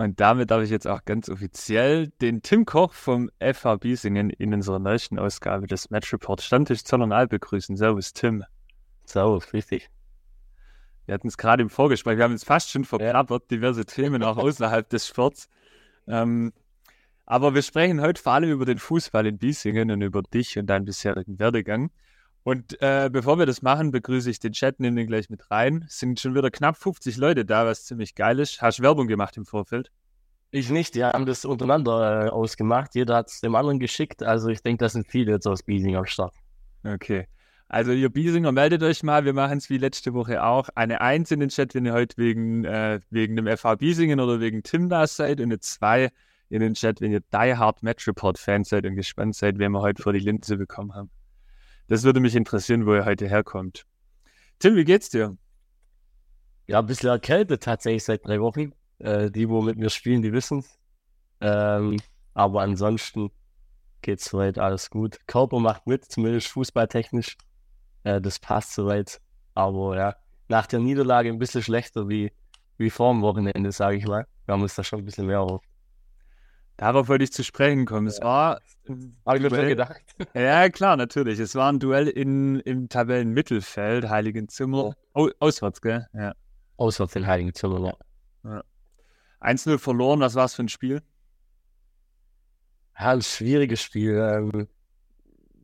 Und damit darf ich jetzt auch ganz offiziell den Tim Koch vom FH Biesingen in unserer neuesten Ausgabe des Match Report Stammtisch Zollernal begrüßen. Servus, Tim. Servus, richtig. Wir hatten es gerade im Vorgespräch, wir haben uns fast schon verplappert, ja. diverse Themen auch außerhalb des Sports. Ähm, aber wir sprechen heute vor allem über den Fußball in Biesingen und über dich und deinen bisherigen Werdegang. Und äh, bevor wir das machen, begrüße ich den Chat, nehme den gleich mit rein. Es sind schon wieder knapp 50 Leute da, was ziemlich geil ist. Hast du Werbung gemacht im Vorfeld? Ich nicht, die haben das untereinander äh, ausgemacht. Jeder hat es dem anderen geschickt. Also ich denke, das sind viele jetzt aus Biesing am Start. Okay. Also ihr Biesinger, meldet euch mal. Wir machen es wie letzte Woche auch. Eine Eins in den Chat, wenn ihr heute wegen, äh, wegen dem FH Biesingen oder wegen Tim da seid. Und eine Zwei in den Chat, wenn ihr Die Hard Match Report Fan seid und gespannt seid, wen wir heute vor die Linse bekommen haben. Das würde mich interessieren, wo ihr heute herkommt. Tim, wie geht's dir? Ja, ein bisschen erkältet tatsächlich seit drei Wochen. Äh, die, wo mit mir spielen, die wissen es. Ähm, aber ansonsten geht's soweit alles gut. Körper macht mit, zumindest fußballtechnisch. Äh, das passt soweit. Aber ja, nach der Niederlage ein bisschen schlechter wie, wie vor dem Wochenende, sage ich mal. Wir haben uns da schon ein bisschen mehr erhofft. Darauf wollte ich zu sprechen kommen. Es war. Habe ich mir schon gedacht. Ja, klar, natürlich. Es war ein Duell in, im Tabellenmittelfeld, Heiligen Oh, auswärts, gell? Ja. Auswärts in Heiligen ja. ja. 1-0 verloren, was war es für ein Spiel? Ja, ein schwieriges Spiel. Ähm,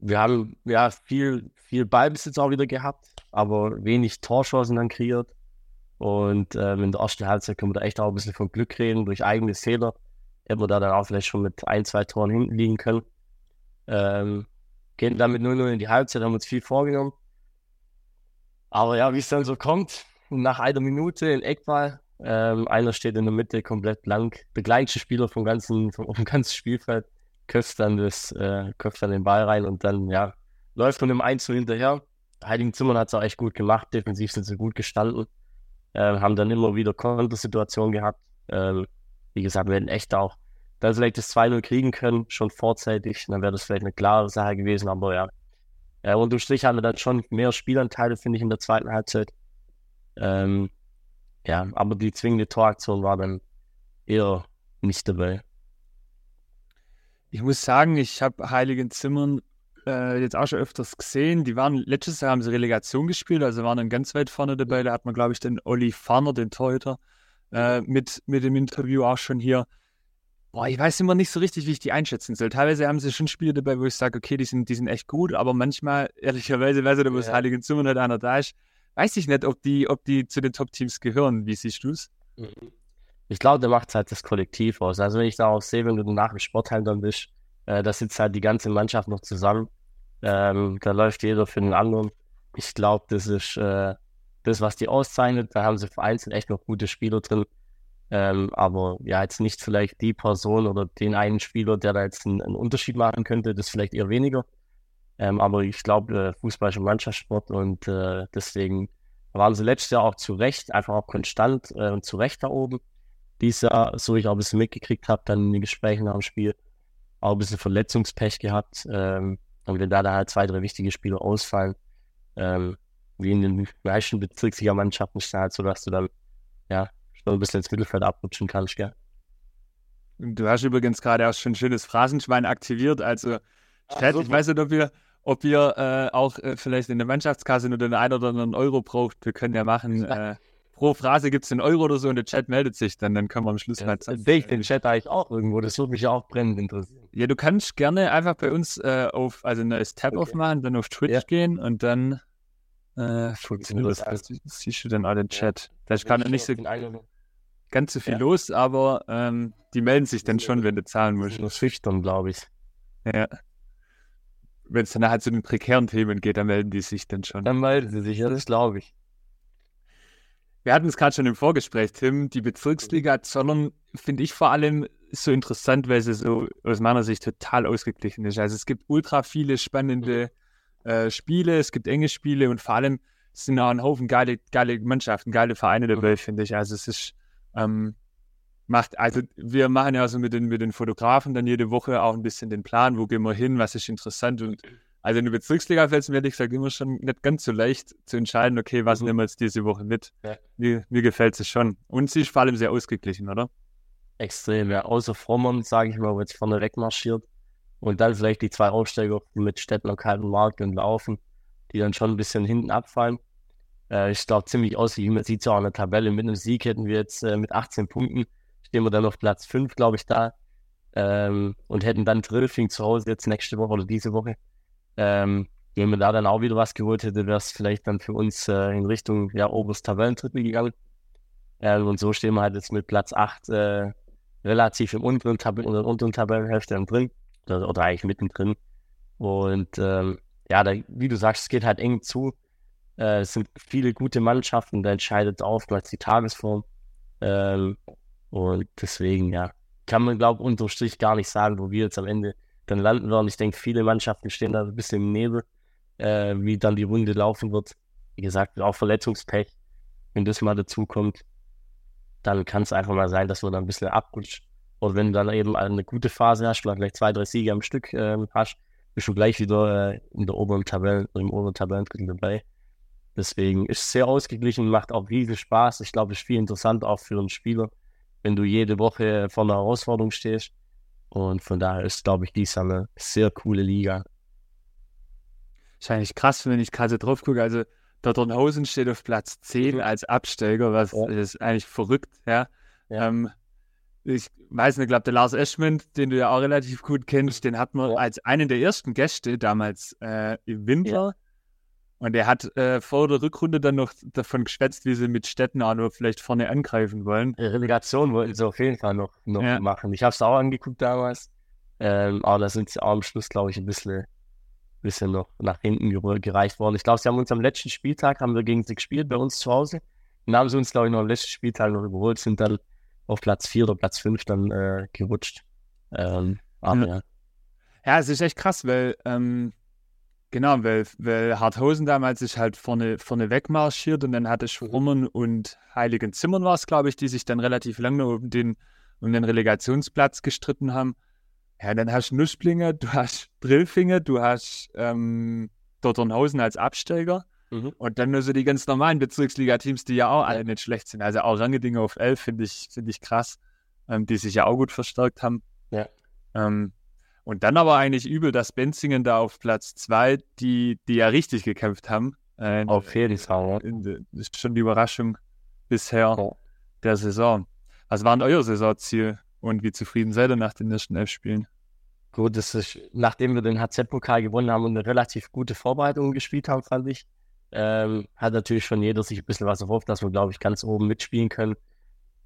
wir haben ja viel, viel Ballbesitz auch wieder gehabt, aber wenig Torchancen dann kreiert. Und ähm, in der ersten Halbzeit können wir da echt auch ein bisschen von Glück reden, durch eigene Fehler hätten wir da dann auch vielleicht schon mit ein, zwei Toren hinten liegen können. Ähm, gehen dann mit 0-0 in die Halbzeit, haben uns viel vorgenommen. Aber ja, wie es dann so kommt, nach einer Minute in Eckball, ähm, einer steht in der Mitte komplett blank, der gleiche Spieler vom ganzen, vom, vom ganzen Spielfeld, köpft dann, das, äh, köpft dann den Ball rein und dann, ja, läuft von dem 1 hinterher. Heiligen Zimmern hat es auch echt gut gemacht, defensiv sind sie gut gestanden, äh, haben dann immer wieder Kontersituationen gehabt. Ähm, wie gesagt, wir hätten echt auch dann vielleicht das 2-0 kriegen können, schon vorzeitig. Dann wäre das vielleicht eine klare Sache gewesen, aber ja. Äh, unterm Strich wir dann schon mehr Spielanteile, finde ich, in der zweiten Halbzeit. Ähm, ja, aber die zwingende Toraktion war dann eher nicht dabei. Ich muss sagen, ich habe Heiligen Zimmern äh, jetzt auch schon öfters gesehen. Die waren letztes Jahr haben sie Relegation gespielt, also waren dann ganz weit vorne dabei. Da hat man, glaube ich, den Olli Farner, den Torhüter, äh, mit, mit dem Interview auch schon hier. Boah, ich weiß immer nicht so richtig, wie ich die einschätzen soll. Teilweise haben sie schon Spiele dabei, wo ich sage, okay, die sind, die sind echt gut, aber manchmal, ehrlicherweise, weiß ich nicht, wo das ja. Heiligen Zimmer nicht einer da ist, weiß ich nicht, ob die, ob die zu den Top-Teams gehören. Wie siehst du es? Mhm. Ich glaube, der macht halt das Kollektiv aus. Also, wenn ich da auch sehe, wenn du nach dem Sportheim dann bist, äh, da sitzt halt die ganze Mannschaft noch zusammen. Ähm, da läuft jeder für den anderen. Ich glaube, das ist äh, das, was die auszeichnet. Da haben sie vereinzelt echt noch gute Spieler drin. Ähm, aber ja, jetzt nicht vielleicht die Person oder den einen Spieler, der da jetzt einen, einen Unterschied machen könnte, das vielleicht eher weniger. Ähm, aber ich glaube, äh, Fußball ist ein Mannschaftssport und äh, deswegen waren sie letztes Jahr auch zu Recht, einfach auch konstant äh, und zu Recht da oben. Dieses Jahr, so ich auch ein bisschen mitgekriegt habe, dann in den Gesprächen nach dem Spiel, auch ein bisschen Verletzungspech gehabt. Ähm, und wenn da dann halt zwei, drei wichtige Spieler ausfallen, ähm, wie in den meisten Bezirksliga-Mannschaften ist es halt so, dass du dann ja so ein bisschen ins Mittelfeld abrutschen kannst, gell? Du hast übrigens gerade auch schon ein schönes Phrasenschwein aktiviert. Also, Chat, ich weiß nicht, ob ihr, ob ihr äh, auch äh, vielleicht in der Mannschaftskasse nur den einen oder anderen Euro braucht. Wir können ja machen, äh, pro Phrase gibt es einen Euro oder so und der Chat meldet sich dann. Dann können wir am Schluss ja, mal zeigen. Sehe ich den Chat eigentlich auch irgendwo. Das würde mich ja auch brennend interessieren. Ja, du kannst gerne einfach bei uns äh, auf, also ein neues Tab okay. aufmachen, dann auf Twitch ja. gehen und dann äh, funktioniert das. Siehst du dann auch den Chat? Ja. Das kann ja nicht so ganz so viel ja. los, aber ähm, die melden sich dann schon, wenn du zahlen musst. Nur schüchtern, glaube ich. Ja. Wenn es dann halt zu den prekären Themen geht, dann melden die sich dann schon. Dann melden sie sich, ja, das glaube ich. Wir hatten es gerade schon im Vorgespräch, Tim. Die Bezirksliga Zollern finde ich vor allem so interessant, weil sie so aus meiner Sicht total ausgeglichen ist. Also es gibt ultra viele spannende äh, Spiele, es gibt enge Spiele und vor allem sind auch ein Haufen geile, geile Mannschaften, geile Vereine dabei, mhm. finde ich. Also es ist ähm, macht, also wir machen ja so mit den, mit den Fotografen dann jede Woche auch ein bisschen den Plan, wo gehen wir hin, was ist interessant und also in der Bezirksliga fällt es mir ehrlich gesagt immer schon nicht ganz so leicht zu entscheiden, okay, was mhm. nehmen wir jetzt diese Woche mit. Ja. Mir, mir gefällt es schon. Und sie ist vor allem sehr ausgeglichen, oder? Extrem, ja. Außer Vormann, sage ich mal, wo jetzt vorne wegmarschiert. Und dann vielleicht die zwei Aufsteiger mit Stettner, Kaltenmark und Laufen, die dann schon ein bisschen hinten abfallen. Äh, ich glaube, ziemlich ausgeglichen. Man sieht es ja der Tabelle. Mit einem Sieg hätten wir jetzt äh, mit 18 Punkten, stehen wir dann auf Platz 5, glaube ich, da. Ähm, und hätten dann Drillfing zu Hause jetzt nächste Woche oder diese Woche. Ähm, wenn man da dann auch wieder was geholt hätte, wäre es vielleicht dann für uns äh, in Richtung ja, oberes Tabellendrittel gegangen. Ähm, und so stehen wir halt jetzt mit Platz 8 äh, relativ im unteren, Tab in der unteren Tabellenhälfte drin. Oder, eigentlich mittendrin. Und ähm, ja, da, wie du sagst, es geht halt eng zu. Äh, es sind viele gute Mannschaften, da entscheidet oftmals die Tagesform. Ähm, und deswegen, ja, kann man, glaube ich, unterm Strich gar nicht sagen, wo wir jetzt am Ende dann landen werden. Ich denke, viele Mannschaften stehen da ein bisschen im Nebel, äh, wie dann die Runde laufen wird. Wie gesagt, auch Verletzungspech, wenn das mal dazu kommt, dann kann es einfach mal sein, dass man dann ein bisschen abrutscht. Oder wenn du dann eben eine gute Phase hast, vielleicht zwei, drei Siege am Stück äh, hast, bist du gleich wieder äh, in der oberen Tabellen, im oberen Tabellendrittel dabei. Deswegen ist es sehr ausgeglichen, macht auch riesig Spaß. Ich glaube, es ist viel interessant auch für einen Spieler, wenn du jede Woche vor einer Herausforderung stehst. Und von daher ist, glaube ich, dies eine sehr coole Liga. Eigentlich krass, wenn ich gerade drauf gucke. Also, Dotternhausen steht auf Platz 10 mhm. als Absteiger, was ja. ist eigentlich verrückt, ja. ja. Ähm, ich weiß nicht, ich glaube, der Lars Eschmann, den du ja auch relativ gut kennst, den hat man ja. als einen der ersten Gäste damals äh, im Winter. Und er hat äh, vor der Rückrunde dann noch davon geschwätzt, wie sie mit Städten auch nur vielleicht vorne angreifen wollen. Relegation wollten sie auf jeden Fall noch, noch ja. machen. Ich habe es auch angeguckt damals. Ähm, aber da sind sie auch am Schluss, glaube ich, ein bisschen, bisschen noch nach hinten gereicht worden. Ich glaube, sie haben uns am letzten Spieltag, haben wir gegen sie gespielt, bei uns zu Hause. Dann haben sie uns, glaube ich, noch am letzten Spieltag noch überholt, sind dann auf Platz 4 oder Platz 5 dann äh, gerutscht. Ähm, aber, ja. ja. ja. es ist echt krass, weil ähm, Genau, weil, weil Harthausen damals sich halt vorne, vorne wegmarschiert und dann hatte Schrummen und Heiligen Zimmern war es, glaube ich, die sich dann relativ lange um den, um den Relegationsplatz gestritten haben. Ja, dann hast du Nussblinge, du hast Drillfinger, du hast ähm, Dotternhausen als Absteiger mhm. und dann nur so die ganz normalen Bezirksliga-Teams, die ja auch alle nicht schlecht sind. Also auch Rangedinger auf 11 finde ich, find ich krass, ähm, die sich ja auch gut verstärkt haben. Ja. Ähm, und dann aber eigentlich übel, dass Benzingen da auf Platz 2, die, die ja richtig gekämpft haben. Äh, auf jeden Fall. Das ist schon die Überraschung bisher ja. der Saison. Was war denn euer Saisonziel und wie zufrieden seid ihr nach den ersten elf Spielen? Gut, das ist, nachdem wir den HZ-Pokal gewonnen haben und eine relativ gute Vorbereitung gespielt haben, fand ich, ähm, hat natürlich schon jeder sich ein bisschen was erhofft, dass wir, glaube ich, ganz oben mitspielen können.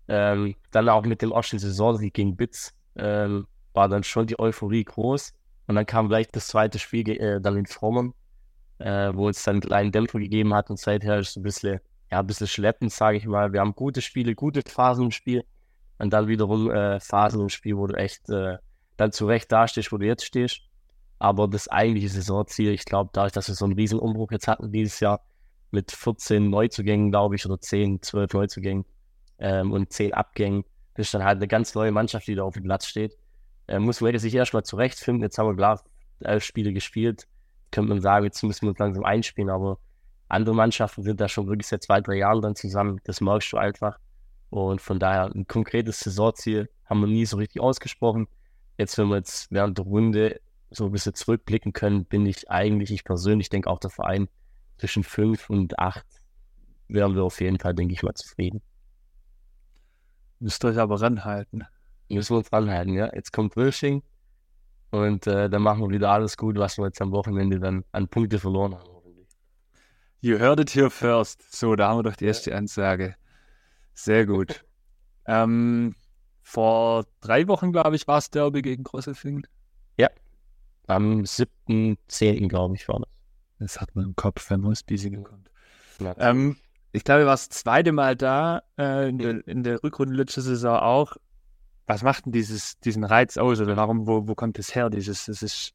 Ähm, dann auch mit dem ersten Saisonsieg gegen Bitz ähm, war dann schon die Euphorie groß. Und dann kam gleich das zweite Spiel äh, dann in Formen, äh, wo es dann einen kleinen Dämpfer gegeben hat. Und seither ist es ein bisschen, ja, ein bisschen schleppend, sage ich mal. Wir haben gute Spiele, gute Phasen im Spiel. Und dann wiederum äh, Phasen im Spiel, wo du echt äh, dann zurecht dastehst, wo du jetzt stehst. Aber das eigentliche Saisonziel, ich glaube, dadurch, dass wir so einen riesen Umbruch jetzt hatten dieses Jahr mit 14 Neuzugängen, glaube ich, oder 10, 12 Neuzugängen ähm, und 10 Abgängen, das ist dann halt eine ganz neue Mannschaft, die da auf dem Platz steht äh, muss Wade sich erstmal zurechtfinden. Jetzt haben wir klar elf Spiele gespielt. Könnte man sagen, jetzt müssen wir uns langsam einspielen, aber andere Mannschaften sind da schon wirklich seit zwei, drei Jahren dann zusammen. Das merkst du einfach. Und von daher ein konkretes Saisonziel haben wir nie so richtig ausgesprochen. Jetzt, wenn wir jetzt während der Runde so ein bisschen zurückblicken können, bin ich eigentlich, ich persönlich denke auch der Verein zwischen fünf und acht wären wir auf jeden Fall, denke ich mal, zufrieden. Müsst euch aber ranhalten müssen wir uns ranhalten, ja. Jetzt kommt Wilsching und äh, dann machen wir wieder alles gut, was wir jetzt am Wochenende dann an Punkte verloren haben. You heard it here first. So, da haben wir doch die erste Ansage. Sehr gut. ähm, vor drei Wochen, glaube ich, war es Derby gegen Grosselfingen. Ja, am 7.10. glaube ich, war das. Das hat man im Kopf, wenn man aus Biesingen kommt. Ähm, ich glaube, er war das zweite Mal da, äh, in, der, in der Rückrunde letzte Saison auch was macht denn dieses, diesen Reiz aus oder warum, wo, wo kommt das her? Dieses, das ist,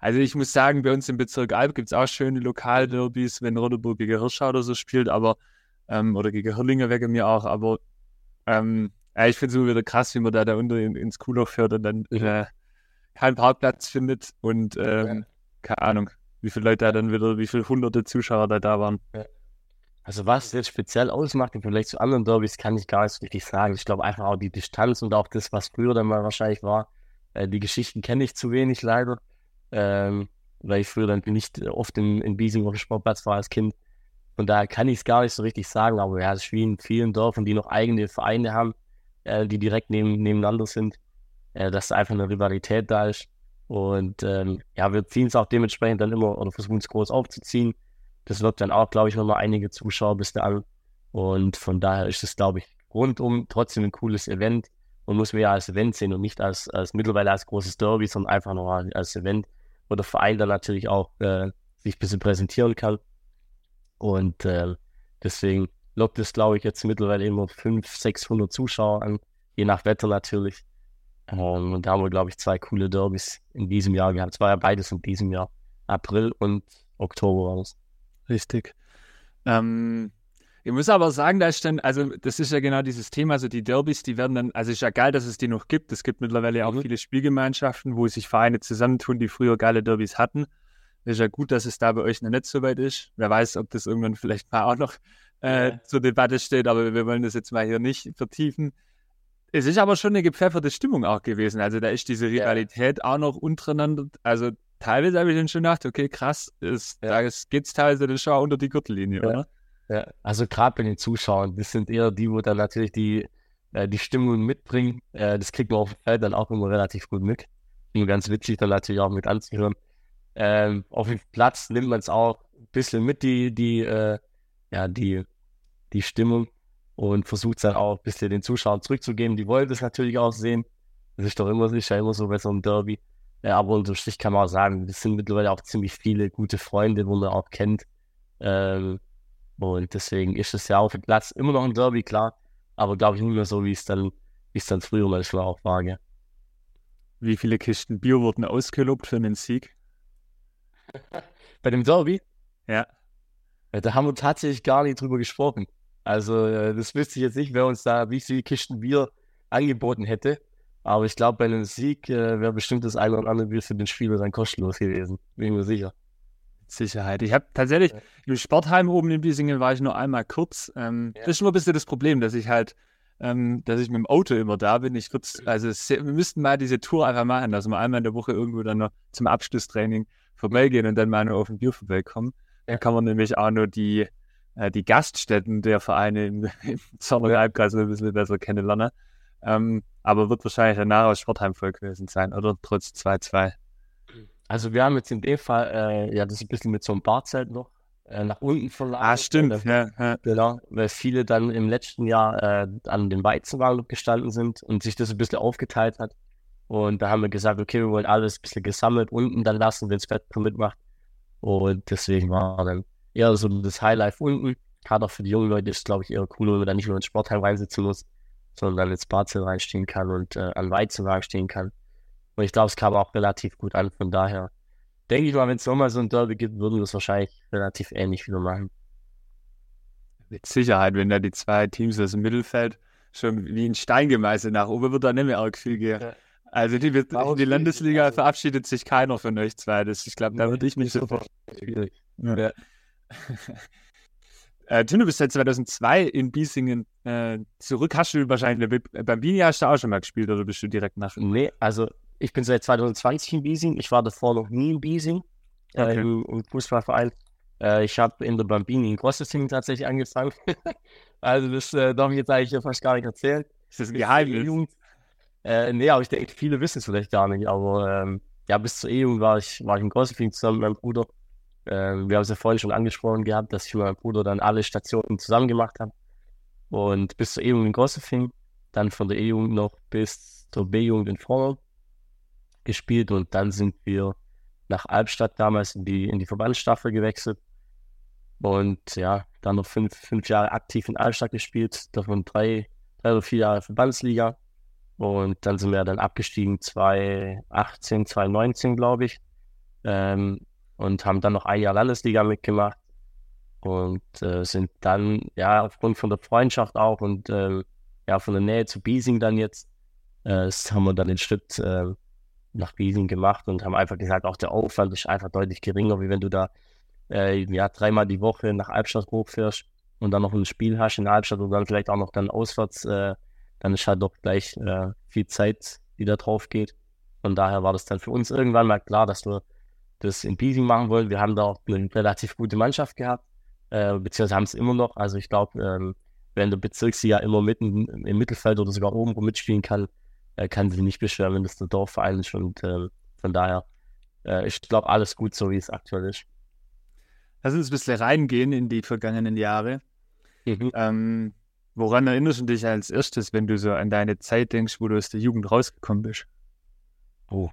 also ich muss sagen, bei uns im Bezirk Alb gibt es auch schöne Lokalderbys, wenn Rodeburg gegen Hirschau oder so spielt, aber, ähm, oder gegen Hirlinger wegen mir auch, aber ähm, ja, ich finde es immer wieder krass, wie man da, da unter in, ins Kuhloch fährt und dann äh, keinen Parkplatz findet und ähm, keine Ahnung, wie viele Leute da dann wieder, wie viele hunderte Zuschauer da da waren. Also was jetzt speziell ausmacht im Vergleich zu anderen Derbys, kann ich gar nicht so richtig sagen. Ich glaube einfach auch die Distanz und auch das, was früher dann mal wahrscheinlich war. Äh, die Geschichten kenne ich zu wenig leider, ähm, weil ich früher dann nicht oft in, in Biesing auf dem Sportplatz war als Kind. Von daher kann ich es gar nicht so richtig sagen, aber ja, es ist wie in vielen Dörfern, die noch eigene Vereine haben, äh, die direkt neben, nebeneinander sind, äh, dass einfach eine Rivalität da ist. Und ähm, ja, wir ziehen es auch dementsprechend dann immer oder versuchen es groß aufzuziehen. Das wird dann auch, glaube ich, nochmal einige Zuschauer bis an. Und von daher ist es, glaube ich, rundum trotzdem ein cooles Event und muss man ja als Event sehen und nicht als, als mittlerweile als großes Derby, sondern einfach nur als Event, wo der Verein dann natürlich auch äh, sich ein bisschen präsentieren kann. Und äh, deswegen lockt es, glaube ich, jetzt mittlerweile immer 500, 600 Zuschauer an, je nach Wetter natürlich. Ähm, und da haben wir, glaube ich, zwei coole Derbys in diesem Jahr gehabt. Es war ja beides in diesem Jahr. April und Oktober war das. Richtig. Ähm, ich muss aber sagen, da ist dann, also das ist ja genau dieses Thema, also die Derbys, die werden dann, also ist ja geil, dass es die noch gibt. Es gibt mittlerweile auch mhm. viele Spielgemeinschaften, wo sich Vereine zusammentun, die früher geile Derbys hatten. ist ja gut, dass es da bei euch noch nicht so weit ist. Wer weiß, ob das irgendwann vielleicht mal auch noch äh, ja. zur Debatte steht, aber wir wollen das jetzt mal hier nicht vertiefen. Es ist aber schon eine gepfefferte Stimmung auch gewesen. Also da ist diese Rivalität ja. auch noch untereinander. Also teilweise habe ich dann schon gedacht, okay, krass, ist, ja. da geht es teilweise dann schon unter die Gürtellinie, ja. oder? Ja, also gerade bei den Zuschauern, das sind eher die, wo dann natürlich die, äh, die Stimmung mitbringen. Äh, das kriegt man auf dem Feld dann auch immer relativ gut mit. Und ganz witzig dann natürlich auch mit anzuhören. Ähm, auf dem Platz nimmt man es auch ein bisschen mit, die, die, äh, ja, die, die Stimmung und versucht es dann auch ein bisschen den Zuschauern zurückzugeben. Die wollen das natürlich auch sehen. Das ist doch immer, ist ja immer so bei so einem Derby. Ja, aber unterm Strich kann man auch sagen, das sind mittlerweile auch ziemlich viele gute Freunde, wo man auch kennt. Ähm, und deswegen ist es ja auf dem Platz immer noch ein Derby, klar. Aber glaube ich nicht mehr so, wie es dann, wie es dann früher manchmal auch war. Ja. Wie viele Kisten Bier wurden ausgelobt für einen Sieg? Bei dem Derby? Ja. ja. Da haben wir tatsächlich gar nicht drüber gesprochen. Also, äh, das wüsste ich jetzt nicht, wer uns da wie viele Kisten Bier angeboten hätte. Aber ich glaube, bei einem Sieg äh, wäre bestimmt das eine oder andere Bier für den Spieler dann kostenlos gewesen. Bin ich mir sicher. Sicherheit. Ich habe tatsächlich ja. im Sportheim oben in Biesingen war ich nur einmal kurz. Ähm, ja. Das ist schon ein bisschen das Problem, dass ich halt, ähm, dass ich mit dem Auto immer da bin. Ich würde, also wir müssten mal diese Tour einfach machen, dass wir einmal in der Woche irgendwo dann noch zum Abschlusstraining vorbeigehen und dann mal nur auf ein Bier vorbeikommen. Ja. Dann kann man nämlich auch nur die die Gaststätten der Vereine im, im Zorner Halbkreis ein bisschen besser kennenlernen. Ähm, aber wird wahrscheinlich danach aus Sportheim voll gewesen sein, oder? Trotz 2-2. Also wir haben jetzt in dem Fall, äh, ja, das ist ein bisschen mit so einem Barzelt noch äh, nach unten verlagert. Ah, stimmt. Äh, ja, ja. Genau, weil viele dann im letzten Jahr äh, an den Weizenwagen gestanden sind und sich das ein bisschen aufgeteilt hat. Und da haben wir gesagt, okay, wir wollen alles ein bisschen gesammelt unten dann lassen, wenn es Wetter mitmacht. Und deswegen war dann eher so das Highlife unten. Gerade auch für die jungen Leute ist es, glaube ich, eher cool, wenn man da nicht nur ins Sportheim reinsitzen muss, sondern dann ins Barzell reinstehen kann und äh, an Weizenwagen stehen kann. Und ich glaube, es kam auch relativ gut an. Von daher denke ich mal, wenn es nochmal so ein Derby gibt, würden wir es wahrscheinlich relativ ähnlich wieder machen. Mit Sicherheit, wenn da die zwei Teams aus dem Mittelfeld schon wie ein Stein gemeißelt nach oben wird da nicht mehr arg viel gehen. Ja. Also die, die, die Landesliga also, verabschiedet sich keiner von euch zwei. Das, ich glaube, da würde ich mich sofort. Ja. Äh, Tim, du bist seit 2002 in Biesingen äh, zurück. Hast du wahrscheinlich beim Bini hast du auch schon mal gespielt oder bist du direkt nach? Nee, also ich bin seit 2020 in Biesing. Ich war davor noch nie in Biesing äh, okay. äh, im, im, Fußballverein. Äh, ich habe in der Bambini in Grossesting tatsächlich angefangen. also das äh, darf ich jetzt eigentlich fast gar nicht erzählen. Ist das ein Geheimnis? Äh, nee, aber ich denke, viele wissen es vielleicht gar nicht. Aber ähm, ja, bis zur E-Jugend war ich, war ich in Grossesting zusammen mit meinem Bruder. Ähm, wir haben es ja vorhin schon angesprochen gehabt, dass ich mit meinem Bruder dann alle Stationen zusammen gemacht habe. Und bis zur E-Jugend in Grossesting, dann von der E-Jugend noch bis zur B-Jugend in Vornau gespielt und dann sind wir nach Albstadt damals in die, in die Verbandsstaffel gewechselt. Und ja, dann noch fünf, fünf Jahre aktiv in Albstadt gespielt, davon drei, drei oder vier Jahre Verbandsliga. Und dann sind wir dann abgestiegen 2018, 2019, glaube ich. Ähm, und haben dann noch ein Jahr Landesliga mitgemacht. Und äh, sind dann, ja, aufgrund von der Freundschaft auch und äh, ja, von der Nähe zu Biesing dann jetzt, äh, haben wir dann den Schritt äh, nach Biesing gemacht und haben einfach gesagt, auch der Aufwand ist einfach deutlich geringer, wie wenn du da äh, ja, dreimal die Woche nach Albstadt hochfährst und dann noch ein Spiel hast in der Halbstadt und dann vielleicht auch noch dann auswärts, äh, dann ist halt doch gleich äh, viel Zeit, die da drauf geht. Von daher war das dann für uns irgendwann mal klar, dass wir das in Biesing machen wollen. Wir haben da auch eine relativ gute Mannschaft gehabt, äh, beziehungsweise haben es immer noch. Also ich glaube, ähm, wenn der Bezirksliga immer mitten im Mittelfeld oder sogar oben mitspielen kann, äh, kann sie nicht beschweren, wenn das der Dorfverein ist. Und äh, von daher, äh, ich glaube, alles gut so, wie es aktuell ist. Lass uns ein bisschen reingehen in die vergangenen Jahre. Mhm. Ähm, woran erinnerst du dich als erstes, wenn du so an deine Zeit denkst, wo du aus der Jugend rausgekommen bist? Oh,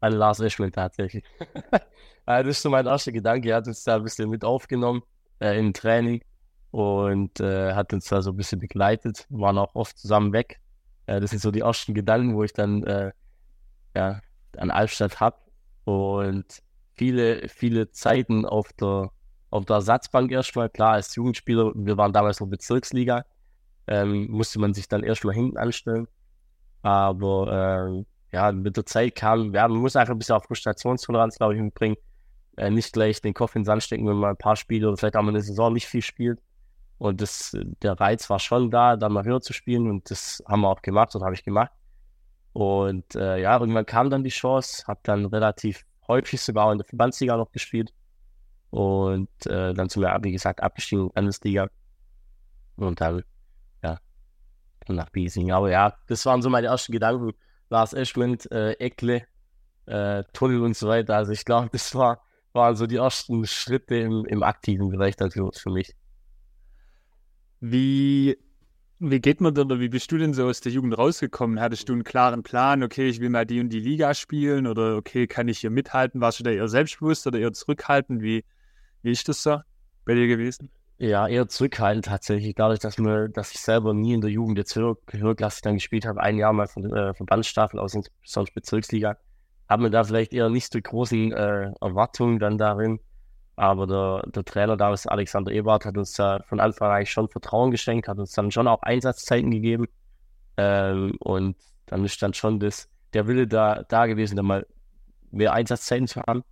an Lars Eschmann tatsächlich. das ist so mein erster Gedanke. Er hat uns da ein bisschen mit aufgenommen äh, im Training und äh, hat uns da so ein bisschen begleitet. Wir waren auch oft zusammen weg. Äh, das sind so die ersten Gedanken, wo ich dann äh, ja, an Albstadt habe. Und viele, viele Zeiten auf der, auf der Ersatzbank erstmal. Klar, als Jugendspieler, wir waren damals noch Bezirksliga, ähm, musste man sich dann erstmal hinten anstellen. Aber äh, ja, mit der Zeit kam, ja, man muss einfach ein bisschen auf Frustrationstoleranz, glaube ich, mitbringen. Äh, nicht gleich den Kopf in den Sand stecken, wenn man ein paar Spiele oder vielleicht auch mal eine Saison nicht viel spielt. Und das, der Reiz war schon da, dann mal höher zu spielen und das haben wir auch gemacht und habe ich gemacht. Und äh, ja, irgendwann kam dann die Chance, habe dann relativ häufig sogar in der Verbandsliga noch gespielt und äh, dann sind wir, wie gesagt, abgestiegen in die Landesliga und dann, ja, nach Biesing. Aber ja, das waren so meine ersten Gedanken. Lars Eschmond, äh, Eckle, äh, Tunnel und so weiter. Also ich glaube, das war, waren so die ersten Schritte im, im aktiven Bereich für, für mich. Wie, wie geht man denn oder wie bist du denn so aus der Jugend rausgekommen? Hattest du einen klaren Plan, okay, ich will mal die und die Liga spielen oder okay, kann ich hier mithalten? Warst du da eher selbstbewusst oder eher zurückhaltend? Wie, wie ist das so bei dir gewesen? Ja, eher zurückhaltend tatsächlich. Dadurch, dass, mir, dass ich selber nie in der Jugend jetzt höher, höherklassig dann gespielt habe, ein Jahr mal von äh, Verbandsstaffel aus sonst Bezirksliga, haben wir da vielleicht eher nicht so großen äh, Erwartungen dann darin. Aber der, der Trainer damals, Alexander Ebert, hat uns da von Anfang an schon Vertrauen geschenkt, hat uns dann schon auch Einsatzzeiten gegeben. Ähm, und dann ist dann schon das, der Wille da, da gewesen, dann mal mehr Einsatzzeiten zu haben.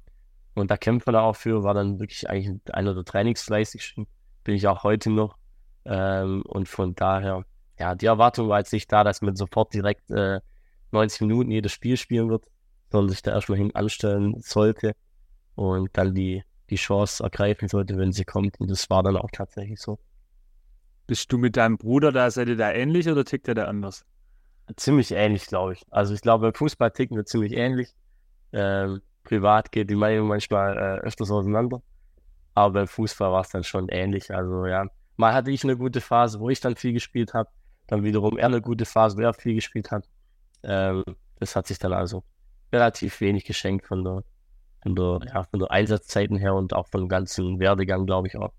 Und da kämpft man da auch für, war dann wirklich eigentlich einer der trainingsfleißigsten bin ich auch heute noch. Ähm, und von daher, ja, die Erwartung war jetzt nicht da, dass man sofort direkt äh, 90 Minuten jedes Spiel spielen wird, sondern sich da erstmal hin anstellen sollte und dann die, die Chance ergreifen sollte, wenn sie kommt. Und das war dann auch tatsächlich so. Bist du mit deinem Bruder da, seid ihr da ähnlich oder tickt er da anders? Ziemlich ähnlich, glaube ich. Also ich glaube, beim Fußball ticken wir ziemlich ähnlich. Ähm, privat geht die Meinung manchmal äh, öfters auseinander. Aber beim Fußball war es dann schon ähnlich. Also ja, mal hatte ich eine gute Phase, wo ich dann viel gespielt habe. Dann wiederum er eine gute Phase, wo er viel gespielt hat. Ähm, das hat sich dann also relativ wenig geschenkt von der, von der, ja, von der Einsatzzeiten her und auch vom ganzen Werdegang, glaube ich auch.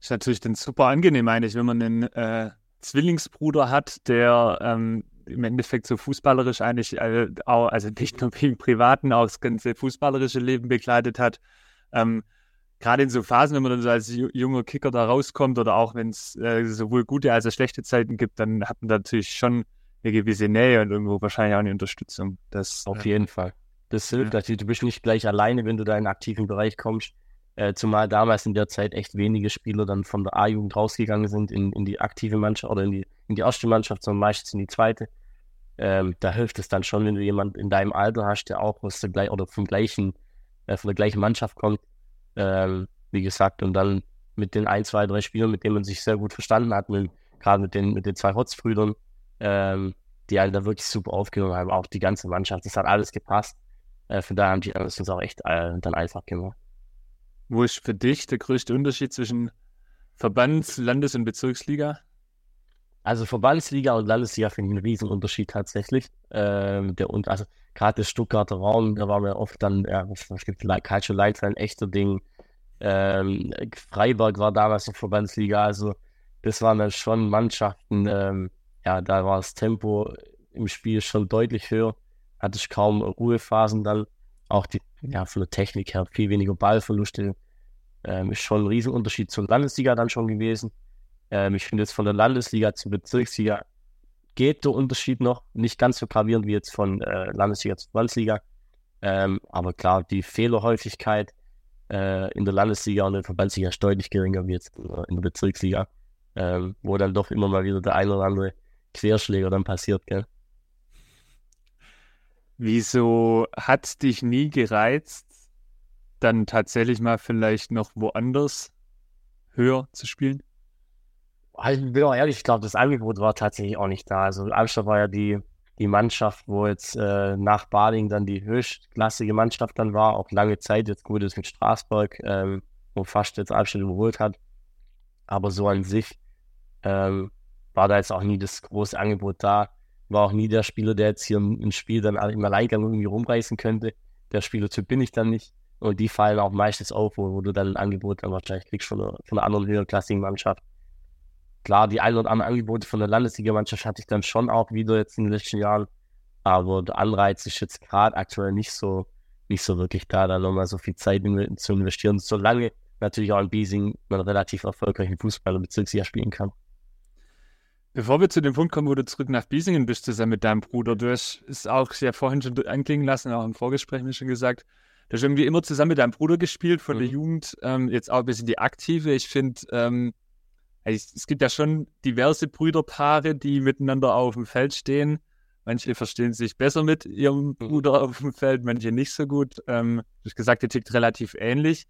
Ist natürlich dann super angenehm, eigentlich, wenn man einen äh, Zwillingsbruder hat, der ähm, im Endeffekt so fußballerisch eigentlich, äh, auch, also nicht nur im Privaten, auch das ganze fußballerische Leben begleitet hat ähm, Gerade in so Phasen, wenn man dann so als junger Kicker da rauskommt oder auch wenn es äh, sowohl gute als auch schlechte Zeiten gibt, dann hat man natürlich schon eine gewisse Nähe und irgendwo wahrscheinlich auch eine Unterstützung. Das, Auf äh, jeden Fall. Das hilft ja. natürlich. Du bist nicht gleich alleine, wenn du da in den aktiven Bereich kommst. Äh, zumal damals in der Zeit echt wenige Spieler dann von der A-Jugend rausgegangen sind in, in die aktive Mannschaft oder in die, in die erste Mannschaft, sondern meistens in die zweite. Ähm, da hilft es dann schon, wenn du jemanden in deinem Alter hast, der auch aus der, oder vom gleichen äh, von der gleichen Mannschaft kommt. Ähm, wie gesagt, und dann mit den ein, zwei, drei Spielern, mit denen man sich sehr gut verstanden hat, gerade mit den, mit den zwei Hotzbrüdern, ähm, die einen da wirklich super aufgenommen haben, auch die ganze Mannschaft. Das hat alles gepasst. Äh, von daher haben die es uns auch echt äh, dann einfach gemacht. Wo ist für dich der größte Unterschied zwischen Verbands-, Landes- und Bezirksliga? Also Verbandsliga und Landesliga finde ich einen riesen Unterschied tatsächlich. Ähm, der, also gerade der Stuttgarter Raum, da waren wir oft dann, ja, es gibt Culture Lights ein echter Ding. Ähm, Freiburg war damals noch Verbandsliga, also das waren dann schon Mannschaften, ähm, ja, da war das Tempo im Spiel schon deutlich höher, hatte ich kaum Ruhephasen dann, auch die, ja, von der Technik her viel weniger Ballverluste, ähm, ist schon ein Riesenunterschied zur Landesliga dann schon gewesen. Ähm, ich finde jetzt von der Landesliga zur Bezirksliga geht der Unterschied noch. Nicht ganz so gravierend wie jetzt von äh, Landesliga zu Landesliga. Ähm, aber klar, die Fehlerhäufigkeit äh, in der Landesliga und in der Verbandsliga ist deutlich geringer wie jetzt in der Bezirksliga, ähm, wo dann doch immer mal wieder der ein oder andere Querschläger dann passiert, gell? Wieso hat es dich nie gereizt, dann tatsächlich mal vielleicht noch woanders höher zu spielen? Ich bin auch ehrlich, ich glaube, das Angebot war tatsächlich auch nicht da. Also Amstaff war ja die, die Mannschaft, wo jetzt äh, nach Bading dann die höchstklassige Mannschaft dann war, auch lange Zeit, jetzt gut ist mit Straßburg, ähm, wo fast jetzt Albstadt überholt hat. Aber so an sich ähm, war da jetzt auch nie das große Angebot da. War auch nie der Spieler, der jetzt hier im Spiel dann im Alleingang irgendwie rumreißen könnte. Der Spielertyp bin ich dann nicht. Und die fallen auch meistens auf, wo, wo du dann ein Angebot dann wahrscheinlich kriegst von einer, von einer anderen höherklassigen Mannschaft. Klar, die ein oder anderen Angebote von der Landesligamannschaft hatte ich dann schon auch wieder jetzt in den letzten Jahren. Aber der Anreiz ist jetzt gerade aktuell nicht so, nicht so wirklich da, da nochmal so viel Zeit zu investieren, solange natürlich auch in Biesing man relativ erfolgreichen Fußball und Bezirksliga spielen kann. Bevor wir zu dem Punkt kommen, wo du zurück nach Biesingen bist, zusammen mit deinem Bruder, du hast es auch ja vorhin schon anklingen lassen, auch im Vorgespräch mir schon gesagt, du hast irgendwie immer zusammen mit deinem Bruder gespielt, von mhm. der Jugend, ähm, jetzt auch ein bisschen die aktive. Ich finde, ähm, also es gibt ja schon diverse Brüderpaare, die miteinander auf dem Feld stehen. Manche verstehen sich besser mit ihrem mhm. Bruder auf dem Feld, manche nicht so gut. Ähm, du hast gesagt, ihr tickt relativ ähnlich.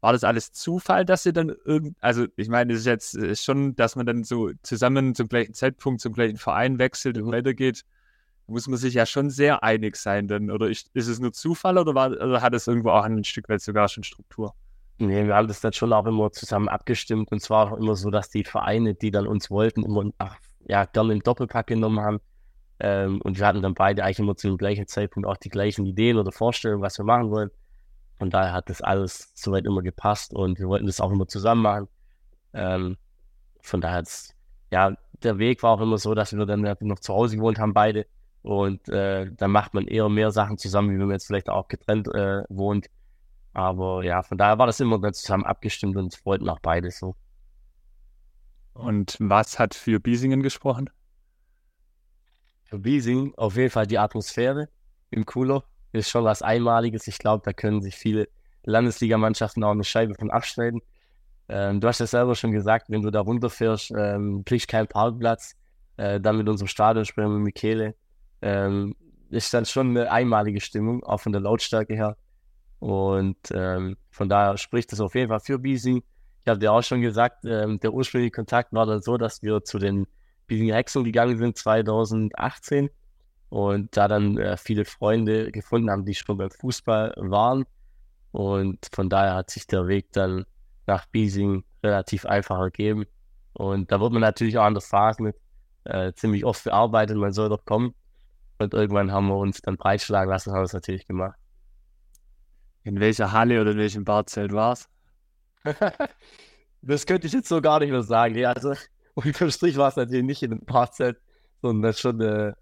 War das alles Zufall, dass ihr dann irgend, also ich meine, es ist jetzt ist schon, dass man dann so zusammen zum gleichen Zeitpunkt zum gleichen Verein wechselt und mhm. weitergeht, muss man sich ja schon sehr einig sein dann. Oder ist, ist es nur Zufall oder, war, oder hat es irgendwo auch ein Stück weit sogar schon Struktur? Nee, wir haben das dann schon auch immer zusammen abgestimmt und zwar auch immer so, dass die Vereine, die dann uns wollten, immer ach, ja, gerne im Doppelpack genommen haben. Ähm, und wir hatten dann beide eigentlich immer zu dem gleichen Zeitpunkt auch die gleichen Ideen oder Vorstellungen, was wir machen wollen. Von daher hat das alles soweit immer gepasst und wir wollten das auch immer zusammen machen. Ähm, von daher hat's, ja, der Weg war auch immer so, dass wir dann noch zu Hause gewohnt haben, beide. Und äh, dann macht man eher mehr Sachen zusammen, wie wenn man jetzt vielleicht auch getrennt äh, wohnt. Aber ja, von daher war das immer dann zusammen abgestimmt und wollten auch beide so. Und was hat für Biesingen gesprochen? Für Biesingen auf jeden Fall die Atmosphäre im Cooler. Ist schon was Einmaliges. Ich glaube, da können sich viele Landesligamannschaften auch eine Scheibe von abschneiden. Ähm, du hast ja selber schon gesagt, wenn du da runterfährst, ähm, kriegst keinen Parkplatz. Äh, dann mit unserem Stadion sprechen mit Michele. Ähm, ist dann schon eine einmalige Stimmung, auch von der Lautstärke her. Und ähm, von daher spricht das auf jeden Fall für Biesing. Ich habe dir auch schon gesagt, ähm, der ursprüngliche Kontakt war dann so, dass wir zu den Biesinger Hexen gegangen sind 2018 und da dann äh, viele Freunde gefunden haben, die schon beim Fußball waren. Und von daher hat sich der Weg dann nach Biesing relativ einfach ergeben. Und da wird man natürlich auch an der Phase mit äh, ziemlich oft bearbeitet, man soll doch kommen. Und irgendwann haben wir uns dann breitschlagen lassen, haben es natürlich gemacht. In welcher Halle oder in welchem Barzelt war es? das könnte ich jetzt so gar nicht mehr sagen. Ja, also unterm Strich war es natürlich nicht in einem Barzelt, sondern schon äh,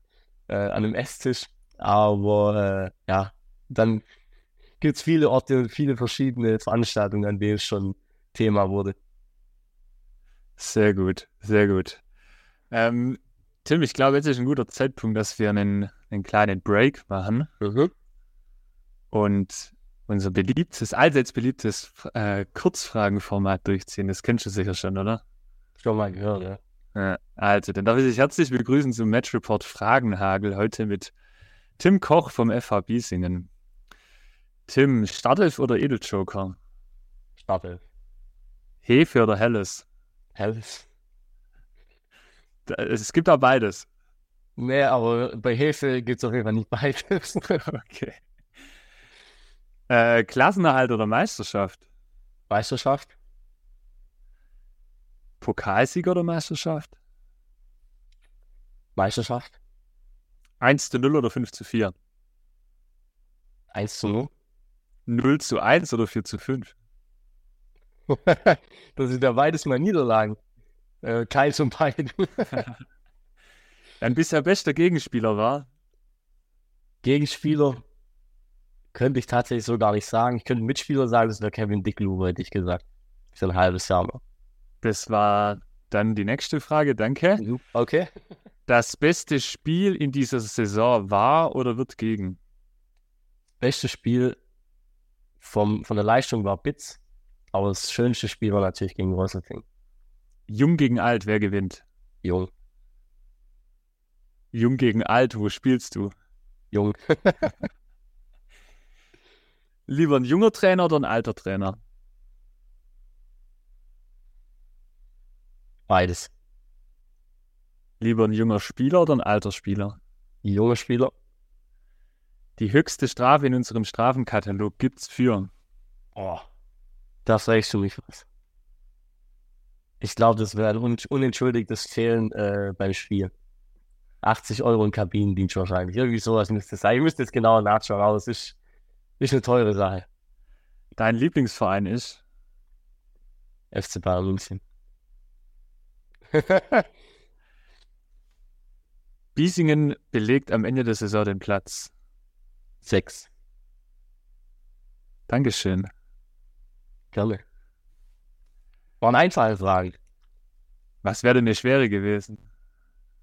äh, an einem Esstisch. Aber äh, ja, dann gibt es viele Orte, viele verschiedene Veranstaltungen, an denen es schon Thema wurde. Sehr gut, sehr gut. Ähm, Tim, ich glaube, jetzt ist ein guter Zeitpunkt, dass wir einen, einen kleinen Break machen. Mhm. Und unser beliebtes, allseits beliebtes äh, Kurzfragenformat durchziehen. Das kennst du sicher schon, oder? Schon mal gehört, ja. ja. Also, dann darf ich dich herzlich begrüßen zum Match Report Fragenhagel heute mit Tim Koch vom FH Biesingen. Tim, Startelf oder Edeljoker? Startelf. Hefe oder Helles? Helles. Es gibt auch beides. Nee, aber bei Hefe gibt es auf jeden Fall nicht beides. okay. Äh, Klassenerhalt oder Meisterschaft? Meisterschaft. Pokalsieg oder Meisterschaft? Meisterschaft. 1 zu 0 oder 5 zu 4? 1 zu 0. 0 zu 1 oder 4 zu 5? das sind ja beides mal Niederlagen. Äh, keins und beiden. Dein bisher bester Gegenspieler war? Gegenspieler könnte ich tatsächlich so gar nicht sagen. Ich könnte Mitspieler sagen, das wäre Kevin Dickluber, hätte ich gesagt. Ist ein halbes Jahr noch. Das war dann die nächste Frage, danke. Okay. Das beste Spiel in dieser Saison war oder wird gegen? Beste Spiel vom, von der Leistung war Bitz, aber das schönste Spiel war natürlich gegen Rosseting. Jung gegen alt, wer gewinnt? Jung. Jung gegen alt, wo spielst du? Jung. Lieber ein junger Trainer oder ein alter Trainer? Beides. Lieber ein junger Spieler oder ein alter Spieler? Junger Spieler. Die höchste Strafe in unserem Strafenkatalog gibt's für. Oh, da fragst du mich was. Ich glaube, das wäre ein un unentschuldigtes Fehlen äh, beim Spiel. 80 Euro in Kabinendienst wahrscheinlich. Irgendwie sowas müsste es sein. Ich müsste jetzt genauer nachschauen, aber es ist, ist eine teure Sache. Dein Lieblingsverein ist? FC Bayern München. Biesingen belegt am Ende der Saison den Platz. Sechs. Dankeschön. Gerne. Waren einfache Fragen. Was wäre denn eine schwere gewesen?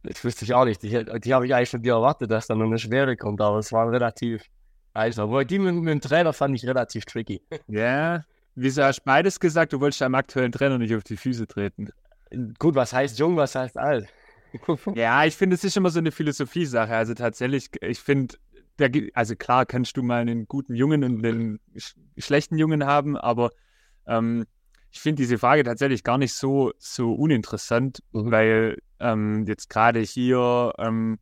Das wüsste ich auch nicht. Die, die habe ich eigentlich von dir erwartet, dass da noch eine schwere kommt, aber es war relativ einfach. Wobei die mit, mit dem Trainer fand ich relativ tricky. Ja, wieso hast du beides gesagt? Du wolltest deinem aktuellen Trainer nicht auf die Füße treten. Gut, was heißt jung, was heißt alt? Ja, ich finde, es ist immer so eine Philosophie-Sache. Also tatsächlich, ich finde, also klar kannst du mal einen guten Jungen und einen sch schlechten Jungen haben, aber ähm, ich finde diese Frage tatsächlich gar nicht so, so uninteressant, Mhm. weil ähm, jetzt gerade hier ähm,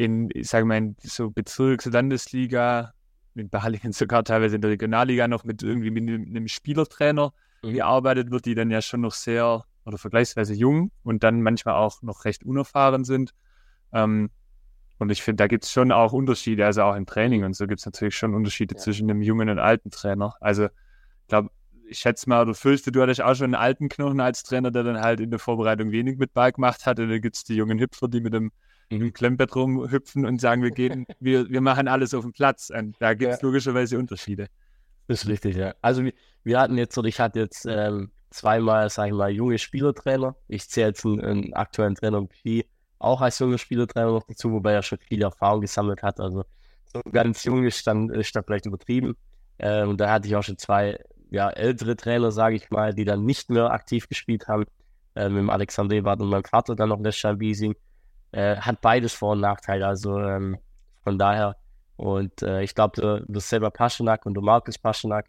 in, ich sage mal, in so Bezirks-Landesliga, in Balingen sogar teilweise in der Regionalliga noch mit irgendwie mit einem, einem Spielertrainer Mhm. gearbeitet wird, die dann ja schon noch sehr oder vergleichsweise jung und dann manchmal auch noch recht unerfahren sind. Ähm, und ich finde, da gibt es schon auch Unterschiede, also auch im Training und so gibt es natürlich schon Unterschiede Ja. zwischen einem jungen und alten Trainer. Also ich glaube, ich schätze mal oder fürchte, du hattest auch schon einen alten Knochen als Trainer, der dann halt in der Vorbereitung wenig mit Ball gemacht hat. Und dann gibt es die jungen Hüpfer, die mit dem Mhm. Klemmbett rumhüpfen und sagen, wir gehen, wir, wir machen alles auf dem Platz. Und da gibt es Ja. logischerweise Unterschiede. Das ist richtig, ja. Also wir, wir hatten jetzt, oder ich hatte jetzt ähm, zweimal, sag ich mal, junge Spielertrainer. Ich zähle jetzt einen, einen aktuellen Trainer Pi auch als junger Spielertrainer noch dazu, wobei er schon viel Erfahrung gesammelt hat. Also so ganz jung ist dann, ist dann vielleicht übertrieben. Äh, und da hatte ich auch schon zwei ja, ältere Trainer, sage ich mal, die dann nicht mehr aktiv gespielt haben. Äh, mit dem Alexander Ebert und meinem Vater dann noch in Biesing. Äh, hat beides Vor- und Nachteile. Also ähm, von daher und äh, ich glaube, der, der Selber Paschenak und der Markus Paschenak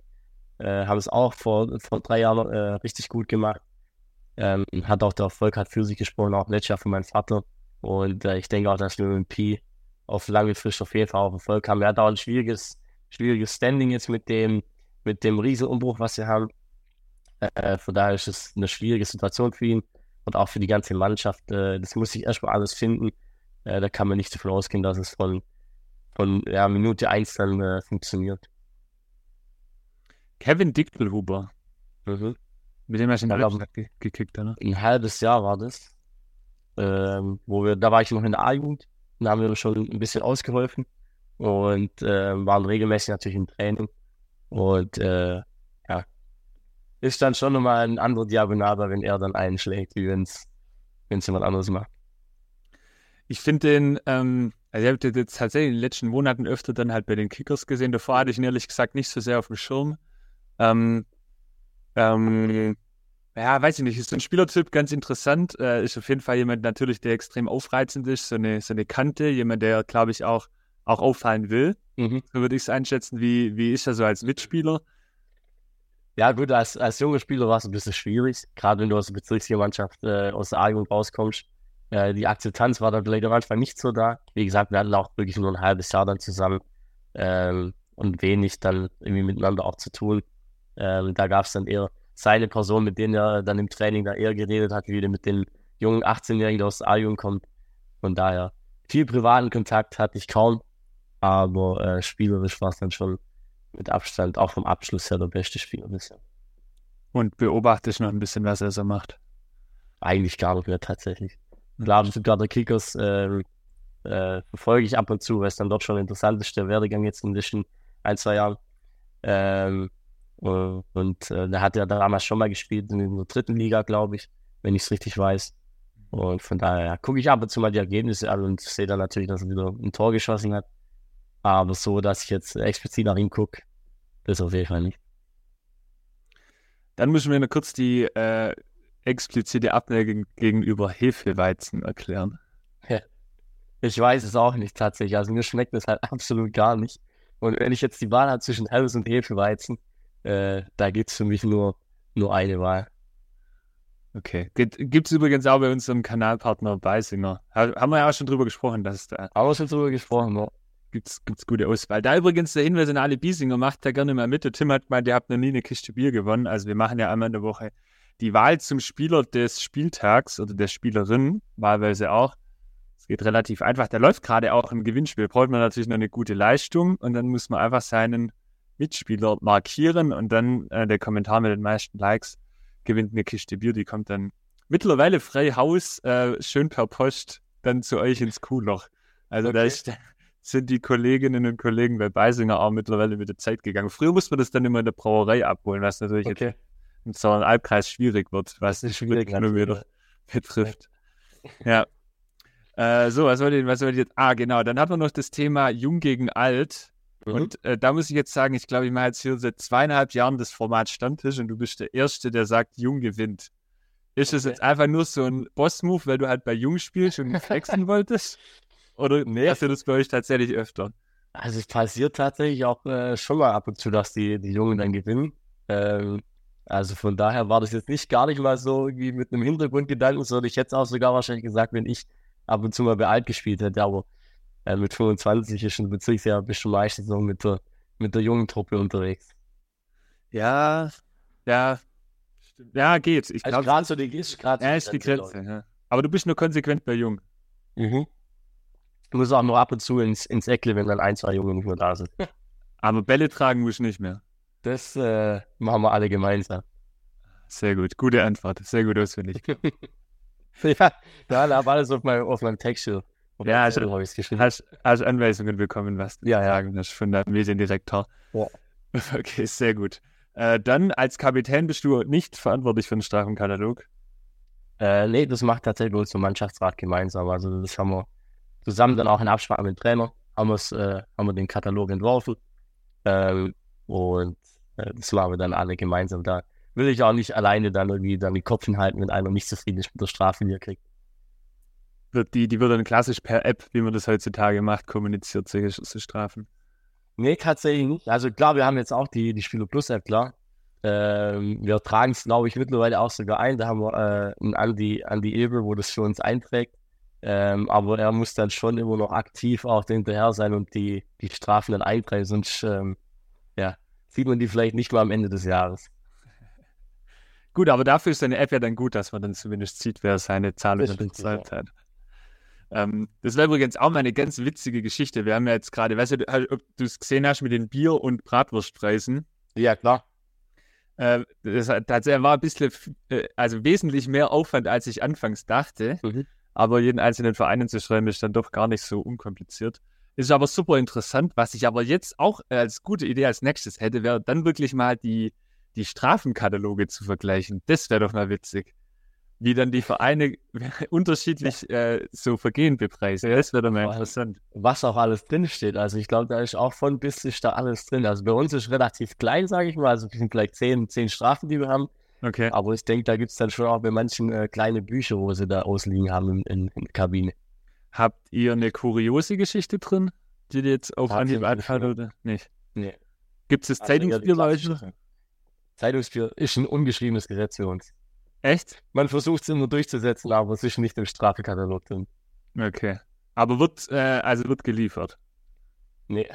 äh, haben es auch vor, vor drei Jahren äh, richtig gut gemacht. Ähm, hat auch der Erfolg hat für sich gesprochen, auch letztes Jahr für meinen Vater. Und äh, ich denke auch, dass wir mit Pi auf lange Frist auf jeden Fall auch Erfolg haben. Er hat auch ein schwieriges, schwieriges Standing jetzt mit dem, mit dem Riesenumbruch, was wir haben. Äh, von daher ist es eine schwierige Situation für ihn und auch für die ganze Mannschaft. Äh, das muss sich erstmal alles finden. Äh, da kann man nicht davon ausgehen, dass es von, von ja, Minute 1 dann äh, funktioniert. Kevin Dickelhuber, Mhm. mit dem glaub- Halbzeit ge gekickt, oder? Ein halbes Jahr war das. Ähm, wo wir, da war ich noch in der A-Jugend. Da haben wir schon ein bisschen ausgeholfen und äh, waren regelmäßig natürlich im Training. Und äh, ist dann schon nochmal ein anderer Diagonal, wenn er dann einschlägt, wie wenn es jemand anderes macht. Ich finde den, ähm, also ich habe den jetzt tatsächlich in den letzten Monaten öfter dann halt bei den Kickers gesehen. Davor hatte ich ihn ehrlich gesagt nicht so sehr auf dem Schirm. Ähm, ähm, ja, weiß ich nicht, ist so ein Spielertyp ganz interessant. Äh, ist auf jeden Fall jemand natürlich, der extrem aufreizend ist, so eine, so eine Kante, jemand, der, glaube ich, auch, auch auffallen will. Mhm. So würde ich es einschätzen. Wie, wie ist er so als Mitspieler? Ja, gut, als, als junger Spieler war es ein bisschen schwierig, gerade wenn du aus der Bezirksliga-Mannschaft äh, aus der A-Jugend rauskommst. Äh, die Akzeptanz war da vielleicht am Anfang nicht so da. Wie gesagt, wir hatten auch wirklich nur ein halbes Jahr dann zusammen ähm, und wenig dann irgendwie miteinander auch zu tun. Ähm, da gab es dann eher seine Person, mit denen er dann im Training da eher geredet hat, wie mit den jungen 18-Jährigen, die aus der A-Jugend kommt. Von daher, viel privaten Kontakt hatte ich kaum, aber äh, spielerisch war es dann schon mit Abstand, auch vom Abschluss her der beste Spieler bisher. Und beobachtest noch ein bisschen, was er so macht. Eigentlich gar nicht mehr tatsächlich. Klar, die Stuttgarter Kickers äh, äh, verfolge ich ab und zu, weil es dann dort schon interessant ist, der Werdegang jetzt in den letzten ein, zwei Jahren. Ähm, und und äh, der hat ja damals schon mal gespielt in der dritten Liga, glaube ich, wenn ich es richtig weiß. Und von daher gucke ich ab und zu mal die Ergebnisse an und sehe dann natürlich, dass er wieder ein Tor geschossen hat. Aber so, dass ich jetzt explizit nach ihm gucke, das auf jeden Fall nicht. Dann müssen wir noch kurz die äh, explizite Abneigung gegenüber Hefeweizen erklären. Ich weiß es auch nicht tatsächlich. Also mir schmeckt das halt absolut gar nicht. Und wenn ich jetzt die Wahl habe zwischen Helles und Hefeweizen, äh, da gibt es für mich nur, nur eine Wahl. Okay. Gibt es übrigens auch bei unserem Kanalpartner Beisinger. Haben wir ja auch schon drüber gesprochen, dass da. Haben wir schon drüber gesprochen, ja. Gibt es gute Auswahl. Da übrigens der Hinweis an alle Biesinger, macht da gerne mal mit. Der Tim hat gemeint, ihr habt noch nie eine Kiste Bier gewonnen. Also wir machen ja einmal in der Woche die Wahl zum Spieler des Spieltags oder der Spielerin, wahlweise auch. Es geht relativ einfach. Da läuft gerade auch ein Gewinnspiel. Braucht man natürlich noch eine gute Leistung und dann muss man einfach seinen Mitspieler markieren und dann äh, der Kommentar mit den meisten Likes gewinnt eine Kiste Bier. Die kommt dann mittlerweile frei Haus, äh, schön per Post, dann zu euch ins Kuhloch. Also okay. da ist, sind die Kolleginnen und Kollegen bei Beisinger auch mittlerweile mit der Zeit gegangen. Früher musste man das dann immer in der Brauerei abholen, was natürlich okay. jetzt im Sauerlandkreis schwierig wird, was die Kilometer betrifft. Ja. Äh, so, was soll ich, was soll ich jetzt? Ah, genau. Dann hat man noch das Thema Jung gegen Alt. Mhm. Und äh, da muss ich jetzt sagen, ich glaube, ich mache jetzt hier seit zweieinhalb Jahren das Format Stammtisch und du bist der Erste, der sagt, Jung gewinnt. Ist es okay. jetzt einfach nur so ein Boss-Move, weil du halt bei Jung spielst und flexen wolltest? Oder nee. hast du das bei euch tatsächlich öfter? Also es passiert tatsächlich auch äh, schon mal ab und zu, dass die, die Jungen dann gewinnen. Ähm, also von daher war das jetzt nicht gar nicht mal so irgendwie mit einem Hintergrundgedanken, sondern ich hätte es auch sogar wahrscheinlich gesagt, wenn ich ab und zu mal bei Alt gespielt hätte, aber äh, mit 25 ist schon Bezirksjahr bist du meistens so mit der, mit der jungen Truppe unterwegs. Ja, ja, ja, geht. Ich also gerade so die ist gerade. Ja, ist die Grenze. Ja. Aber du bist nur konsequent bei Jung. Mhm. Du musst auch nur ab und zu ins, ins Eckle, wenn dann ein, zwei Junge nicht mehr da sind. Aber Bälle tragen muss ich nicht mehr. Das äh, machen wir alle gemeinsam. Sehr gut. Gute Antwort. Sehr gut auswendig. ja, da habe alles auf, mein, auf meinem Textschild. Ja, also, habe ich geschrieben. Hast, hast Anweisungen bekommen, was du ja, sagen hast von deinem Mediendirektor. Ja. Okay, sehr gut. Äh, dann als Kapitän bist du nicht verantwortlich für den Strafenkatalog? Äh, nee, das macht tatsächlich unser Mannschaftsrat gemeinsam. Also das haben wir zusammen dann auch in Absprache mit dem Trainer, haben, äh, haben wir den Katalog entworfen. Ähm, und äh, das machen wir dann alle gemeinsam. Da will ich auch nicht alleine dann irgendwie dann die Kopf hinhalten, wenn einer nicht zufrieden ist mit der Strafe, die er kriegt. Die, die wird dann klassisch per App, wie man das heutzutage macht, kommuniziert, solche, Strafen? Nee, tatsächlich nicht. Also klar, wir haben jetzt auch die, die Spieler Plus App, klar. Ähm, wir tragen es, glaube ich, mittlerweile auch sogar ein. Da haben wir äh, einen Andi, Andi Eber, wo das für uns einträgt. Ähm, aber er muss dann schon immer noch aktiv auch hinterher sein und die, die Strafen dann eintreiben, sonst ähm, ja, sieht man die vielleicht nicht mal am Ende des Jahres. Gut, aber dafür ist eine App ja dann gut, dass man dann zumindest sieht, wer seine Zahlungen bezahlt hat. Ähm, das war übrigens auch mal eine ganz witzige Geschichte. Wir haben ja jetzt gerade, weißt du, ob du es gesehen hast mit den Bier- und Bratwurstpreisen? Ja, klar. Äh, das tatsächlich war ein bisschen, äh, also wesentlich mehr Aufwand, als ich anfangs dachte. Mhm. Aber jeden einzelnen Verein zu schreiben, ist dann doch gar nicht so unkompliziert. Ist aber super interessant. Was ich aber jetzt auch als gute Idee als nächstes hätte, wäre dann wirklich mal die, die Strafenkataloge zu vergleichen. Das wäre doch mal witzig. Wie dann die Vereine unterschiedlich äh, so Vergehen bepreisen. Das wäre doch mal interessant. Was auch alles drinsteht. Also ich glaube, da ist auch von bis ist da alles drin. Also bei uns ist relativ klein, sage ich mal. Also wir sind vielleicht zehn, zehn Strafen, die wir haben. Okay. Aber ich denke, da gibt es dann schon auch bei manchen äh, kleine Bücher, wo sie da ausliegen haben in, in, in der Kabine. Habt ihr eine kuriose Geschichte drin, die dir jetzt auf Anhieb einfällt oder nicht? Nee. Gibt es das also Zeitungsbier bei euch? Zeitungsbier ist ein ungeschriebenes Gesetz für uns. Echt? Man versucht es immer durchzusetzen, aber es ist nicht im Strafekatalog drin. Okay. Aber wird, äh, also wird geliefert? Nee.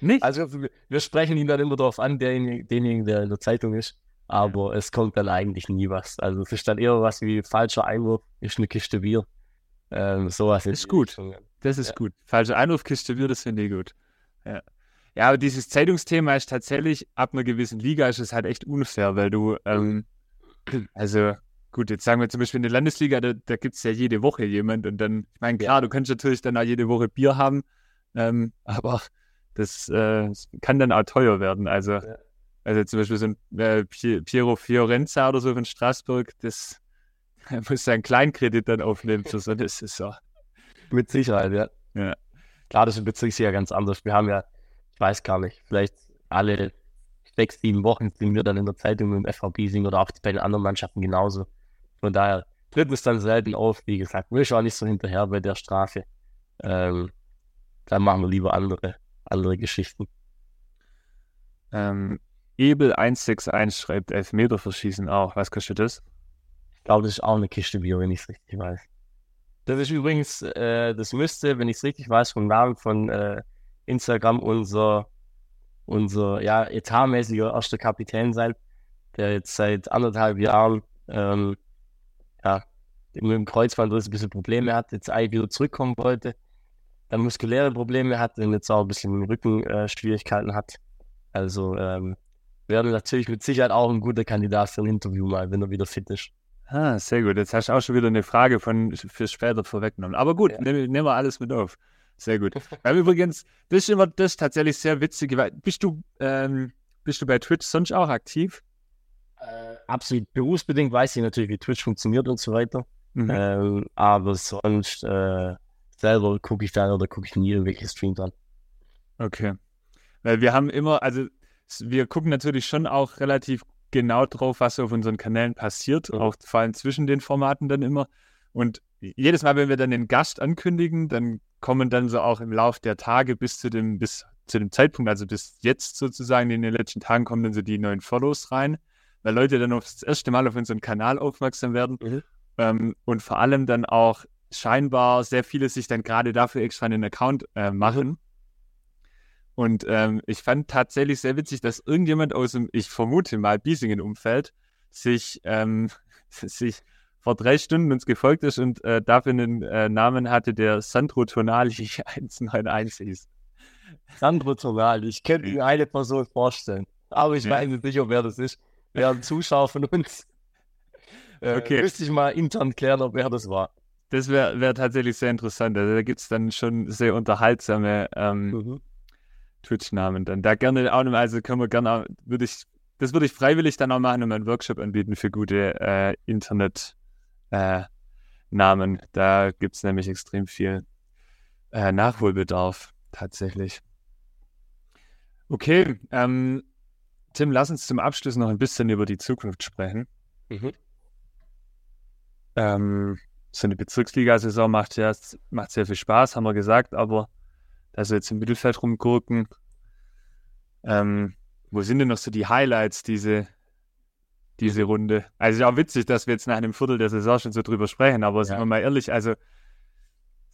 Nicht? Also wir sprechen ihn dann immer darauf an, denjenigen, der in der Zeitung ist. Aber es kommt dann eigentlich nie was. Also es ist dann eher was wie falscher Einwurf, ist eine Kiste Bier. Ähm, sowas ist gut. Das ist ja. gut. Falsche Einwurfkiste wird, das finde ich gut. Ja. ja, aber dieses Zeitungsthema ist tatsächlich, ab einer gewissen Liga ist es halt echt unfair, weil du, ähm, also gut, jetzt sagen wir zum Beispiel in der Landesliga, da, da gibt es ja jede Woche jemand und dann, ich meine, klar, du kannst natürlich dann auch jede Woche Bier haben, ähm, aber das, äh, kann dann auch teuer werden. Also, ja. Also zum Beispiel so ein äh, Piero Fiorenza oder so von Straßburg, das er muss seinen Kleinkredit dann aufnehmen für so eine Saison. Mit Sicherheit, ja. ja. Klar, das ist im Bezirksliga ganz anders. Wir haben ja, ich weiß gar nicht, vielleicht alle sechs, sieben Wochen sind wir dann in der Zeitung im FVB singen oder auch bei den anderen Mannschaften genauso. Von daher tritt es dann selten auf, wie gesagt. Wir schauen nicht so hinterher bei der Strafe. Ähm, dann machen wir lieber andere, andere Geschichten. Ähm, Ebel161 schreibt Elfmeter verschießen auch. Was kostet das? Ich glaube, das ist auch eine Kiste Bier, wenn ich es richtig weiß. Das ist übrigens, äh, das müsste, wenn ich es richtig weiß, vom Namen von äh, Instagram unser, unser ja, etatmäßiger erster Kapitän sein, der jetzt seit anderthalb Jahren ähm, ja, mit dem Kreuzbandriss ein bisschen Probleme hat, jetzt eigentlich wieder zurückkommen wollte, dann muskuläre Probleme hat und jetzt auch ein bisschen Rückenschwierigkeiten äh, hat. Also ähm, wäre natürlich mit Sicherheit auch ein guter Kandidat für ein Interview mal, wenn er wieder fit ist. Ah, sehr gut. Jetzt hast du auch schon wieder eine Frage von für später vorweggenommen. Aber gut, ja. nehmen nehm wir alles mit auf. Sehr gut. Wir übrigens, das ist immer das tatsächlich sehr witzig. Bist du, ähm, bist du bei Twitch sonst auch aktiv? Äh, absolut berufsbedingt weiß ich natürlich, wie Twitch funktioniert und so weiter. Mhm. Ähm, aber sonst äh, selber gucke ich da oder gucke ich nie irgendwelche Streams an. Okay. Weil wir haben immer, also wir gucken natürlich schon auch relativ genau drauf, was auf unseren Kanälen passiert, mhm. auch vor allem zwischen den Formaten dann immer. Und jedes Mal, wenn wir dann den Gast ankündigen, dann kommen dann so auch im Laufe der Tage bis zu dem, bis zu dem Zeitpunkt, also bis jetzt sozusagen in den letzten Tagen kommen dann so die neuen Follows rein, weil Leute dann auf das erste Mal auf unseren Kanal aufmerksam werden mhm. ähm, und vor allem dann auch scheinbar sehr viele sich dann gerade dafür extra einen Account äh, machen. Und ähm, ich fand tatsächlich sehr witzig, dass irgendjemand aus dem, ich vermute mal, Biesingen-Umfeld sich, ähm, sich vor drei Stunden uns gefolgt ist und äh, dafür einen äh, Namen hatte, der Sandro Tonali 191 hieß. Sandro Tonali, ich könnte mir eine Person vorstellen, aber ich ja. weiß nicht sicher, wer das ist. Wer ein Zuschauer von uns. Äh, okay. Müsste ich mal intern klären, ob wer das war. Das wäre wär tatsächlich sehr interessant. Also da gibt es dann schon sehr unterhaltsame ähm, mhm. Twitch-Namen dann. Da gerne auch noch, also können wir gerne, würde ich, das würde ich freiwillig dann auch machen und einen Workshop anbieten für gute äh, Internet- äh. Da gibt es nämlich extrem viel äh, Nachholbedarf tatsächlich. Okay, ähm, Tim, lass uns zum Abschluss noch ein bisschen über die Zukunft sprechen. Mhm. Ähm, so eine Bezirksliga-Saison macht ja macht sehr viel Spaß, haben wir gesagt, aber da so jetzt im Mittelfeld rumgurken, ähm, wo sind denn noch so die Highlights diese, diese Runde. Also ist auch witzig, dass wir jetzt nach einem Viertel der Saison schon so drüber sprechen, aber ja. sind wir mal ehrlich, also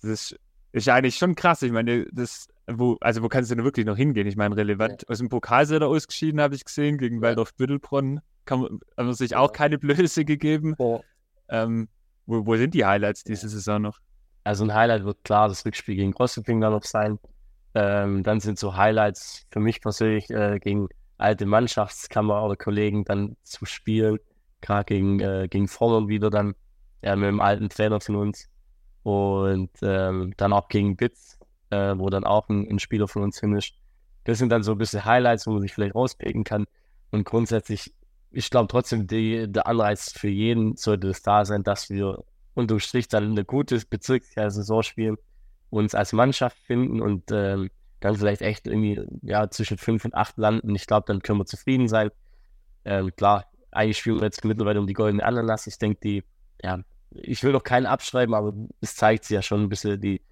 das ist, ist eigentlich schon krass. Ich meine, das, wo, also wo kannst du denn wirklich noch hingehen? Ich meine, relevant. Ja. Aus dem Pokal ist er ausgeschieden, habe ich gesehen, gegen ja. Waldorf Büttelbronn. Haben sich auch keine Blöße gegeben. Ähm, wo, wo sind die Highlights diese Saison noch? Also ein Highlight wird klar das Rückspiel gegen Rosseping dann noch sein. Ähm, dann sind so Highlights für mich persönlich äh, gegen alte Mannschaftskammer oder Kollegen dann zu spielen, gerade gegen, äh, gegen Vorland wieder dann ja, mit dem alten Trainer von uns und ähm, dann auch gegen Bitz, äh, wo dann auch ein, ein, Spieler von uns finisht. Das sind dann so ein bisschen Highlights, wo man sich vielleicht rauspicken kann und grundsätzlich, ich glaube trotzdem, die, der Anreiz für jeden sollte es da sein, dass wir unterm Strich dann eine gute Bezirkssaison spielen, uns als Mannschaft finden und ähm, dann vielleicht echt irgendwie ja, zwischen fünf und acht landen. Ich glaube, dann können wir zufrieden sein. Ähm, klar, eigentlich spielen wir jetzt mittlerweile um die goldene Ananas. Ich denke, die, ja, ich will noch keinen abschreiben, aber es zeigt sich ja schon ein bisschen die,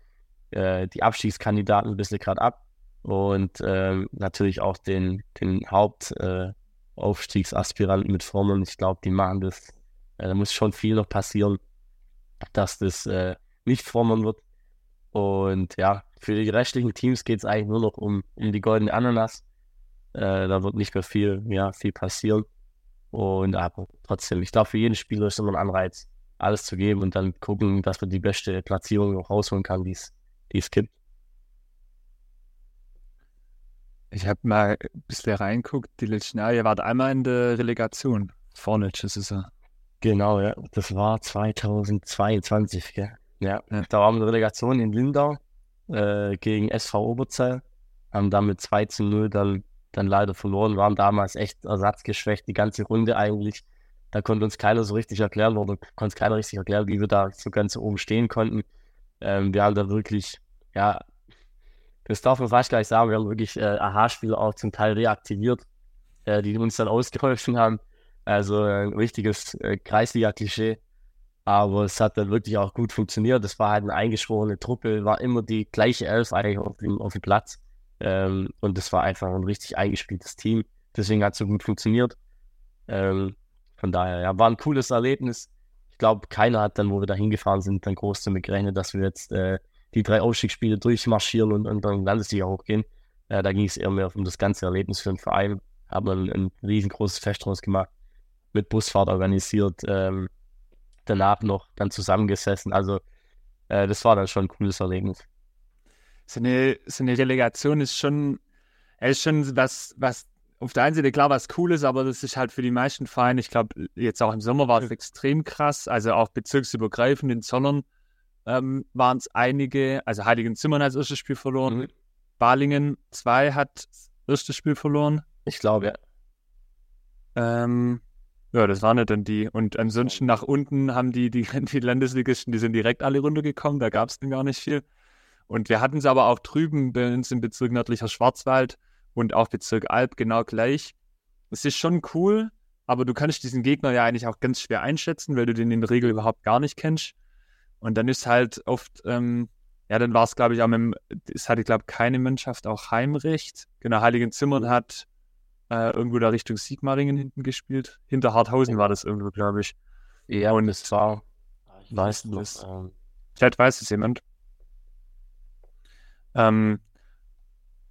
äh, die Abstiegskandidaten ein bisschen gerade ab. Und ähm, natürlich auch den, den Hauptaufstiegsaspiranten äh, mit vorne. ich glaube, die machen das. Äh, da muss schon viel noch passieren, dass das äh, nicht vorne wird. Und ja, für die restlichen Teams geht es eigentlich nur noch um, um die goldene Ananas. Äh, da wird nicht mehr viel, ja, viel passieren. Und aber trotzdem, ich glaube, für jeden Spieler ist immer ein Anreiz, alles zu geben und dann gucken, dass man die beste Platzierung noch rausholen kann, die es gibt. Ich habe mal ein bisschen reinguckt, die letzten Jahre, ihr wart einmal in der Relegation. Vorletzte Saison. Genau, ja. Das war 2022, gell? Ja, ja. da waren wir Relegation in Lindau äh, gegen SV Oberzell. Haben damit 2 zu 0 dann, dann leider verloren, waren damals echt ersatzgeschwächt, die ganze Runde eigentlich. Da konnte uns keiner so richtig erklären, oder konnte es keiner richtig erklären, wie wir da so ganz oben stehen konnten. Ähm, wir haben da wirklich, ja, das darf man fast gleich sagen, wir haben wirklich äh, Aha-Spieler auch zum Teil reaktiviert. äh, die uns dann ausgeholfen haben. Also ein richtiges äh, Kreisliga-Klischee. Aber es hat dann wirklich auch gut funktioniert. Es war halt eine eingeschworene Truppe, war immer die gleiche Elf eigentlich auf dem, auf dem Platz. Ähm, und es war einfach ein richtig eingespieltes Team. Deswegen hat es so gut funktioniert. Ähm, von daher, ja, war ein cooles Erlebnis. Ich glaube, keiner hat dann, wo wir da hingefahren sind, dann groß damit gerechnet, dass wir jetzt äh, die drei Aufstiegsspiele durchmarschieren und, und dann Landesliga hochgehen. Äh, da ging es eher mehr um das ganze Erlebnis für den Verein. Haben ein, ein riesengroßes Fest draus gemacht, mit Busfahrt organisiert. Ähm, danach noch dann zusammengesessen. Also äh, das war dann schon ein cooles Erlebnis. So eine, so eine Relegation ist schon, ist schon was, was auf der einen Seite klar was Cooles, aber das ist halt für die meisten Vereine, ich glaube, jetzt auch im Sommer war es extrem krass, also auch bezirksübergreifend in Zollern ähm, waren es einige, also Heiligen Zimmern hat das erste Spiel verloren, mhm. Balingen 2 hat das erste Spiel verloren. Ich glaube, ja. Ähm, ja, das waren ja dann die. Und ansonsten nach unten haben die, die, die Landesligisten, die sind direkt alle runtergekommen, da gab es dann gar nicht viel. Und wir hatten es aber auch drüben bei uns im Bezirk nördlicher Schwarzwald und auch Bezirk Alb genau gleich. Es ist schon cool, aber du kannst diesen Gegner ja eigentlich auch ganz schwer einschätzen, weil du den in der Regel überhaupt gar nicht kennst. Und dann ist halt oft, ähm, ja, dann war es, glaube ich, auch mit dem, es hatte, glaube ich, keine Mannschaft auch Heimrecht. Genau, Heiligen Zimmern hat äh, irgendwo da Richtung Sigmaringen hinten gespielt. Hinter Harthausen war das irgendwo, glaube ich. Ja, und es war, ich weiß nicht. Ähm, Vielleicht weiß es jemand. Ähm,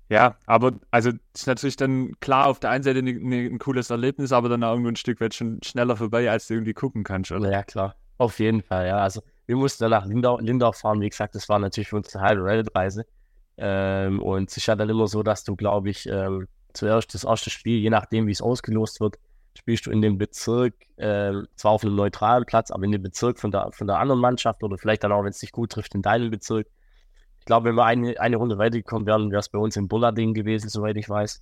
ja, aber also das ist natürlich dann klar auf der einen Seite ne, ne, ein cooles Erlebnis, aber dann auch irgendwo ein Stück weit schon schneller vorbei, als du irgendwie gucken kannst, oder? Ja, klar. Auf jeden Fall, ja. Also wir mussten dann nach Lindau, Lindau fahren, wie gesagt, das war natürlich für uns eine halbe Reddit-Reise. Ähm, und es ist ja dann immer so, dass du, glaube ich, ähm, zuerst das erste Spiel, je nachdem, wie es ausgelost wird, spielst du in dem Bezirk, äh, zwar auf einem neutralen Platz, aber in dem Bezirk von der, von der anderen Mannschaft oder vielleicht dann auch, wenn es dich gut trifft, in deinem Bezirk. Ich glaube, wenn wir eine, eine Runde weitergekommen wären, wäre es bei uns in Bullarding gewesen, soweit ich weiß.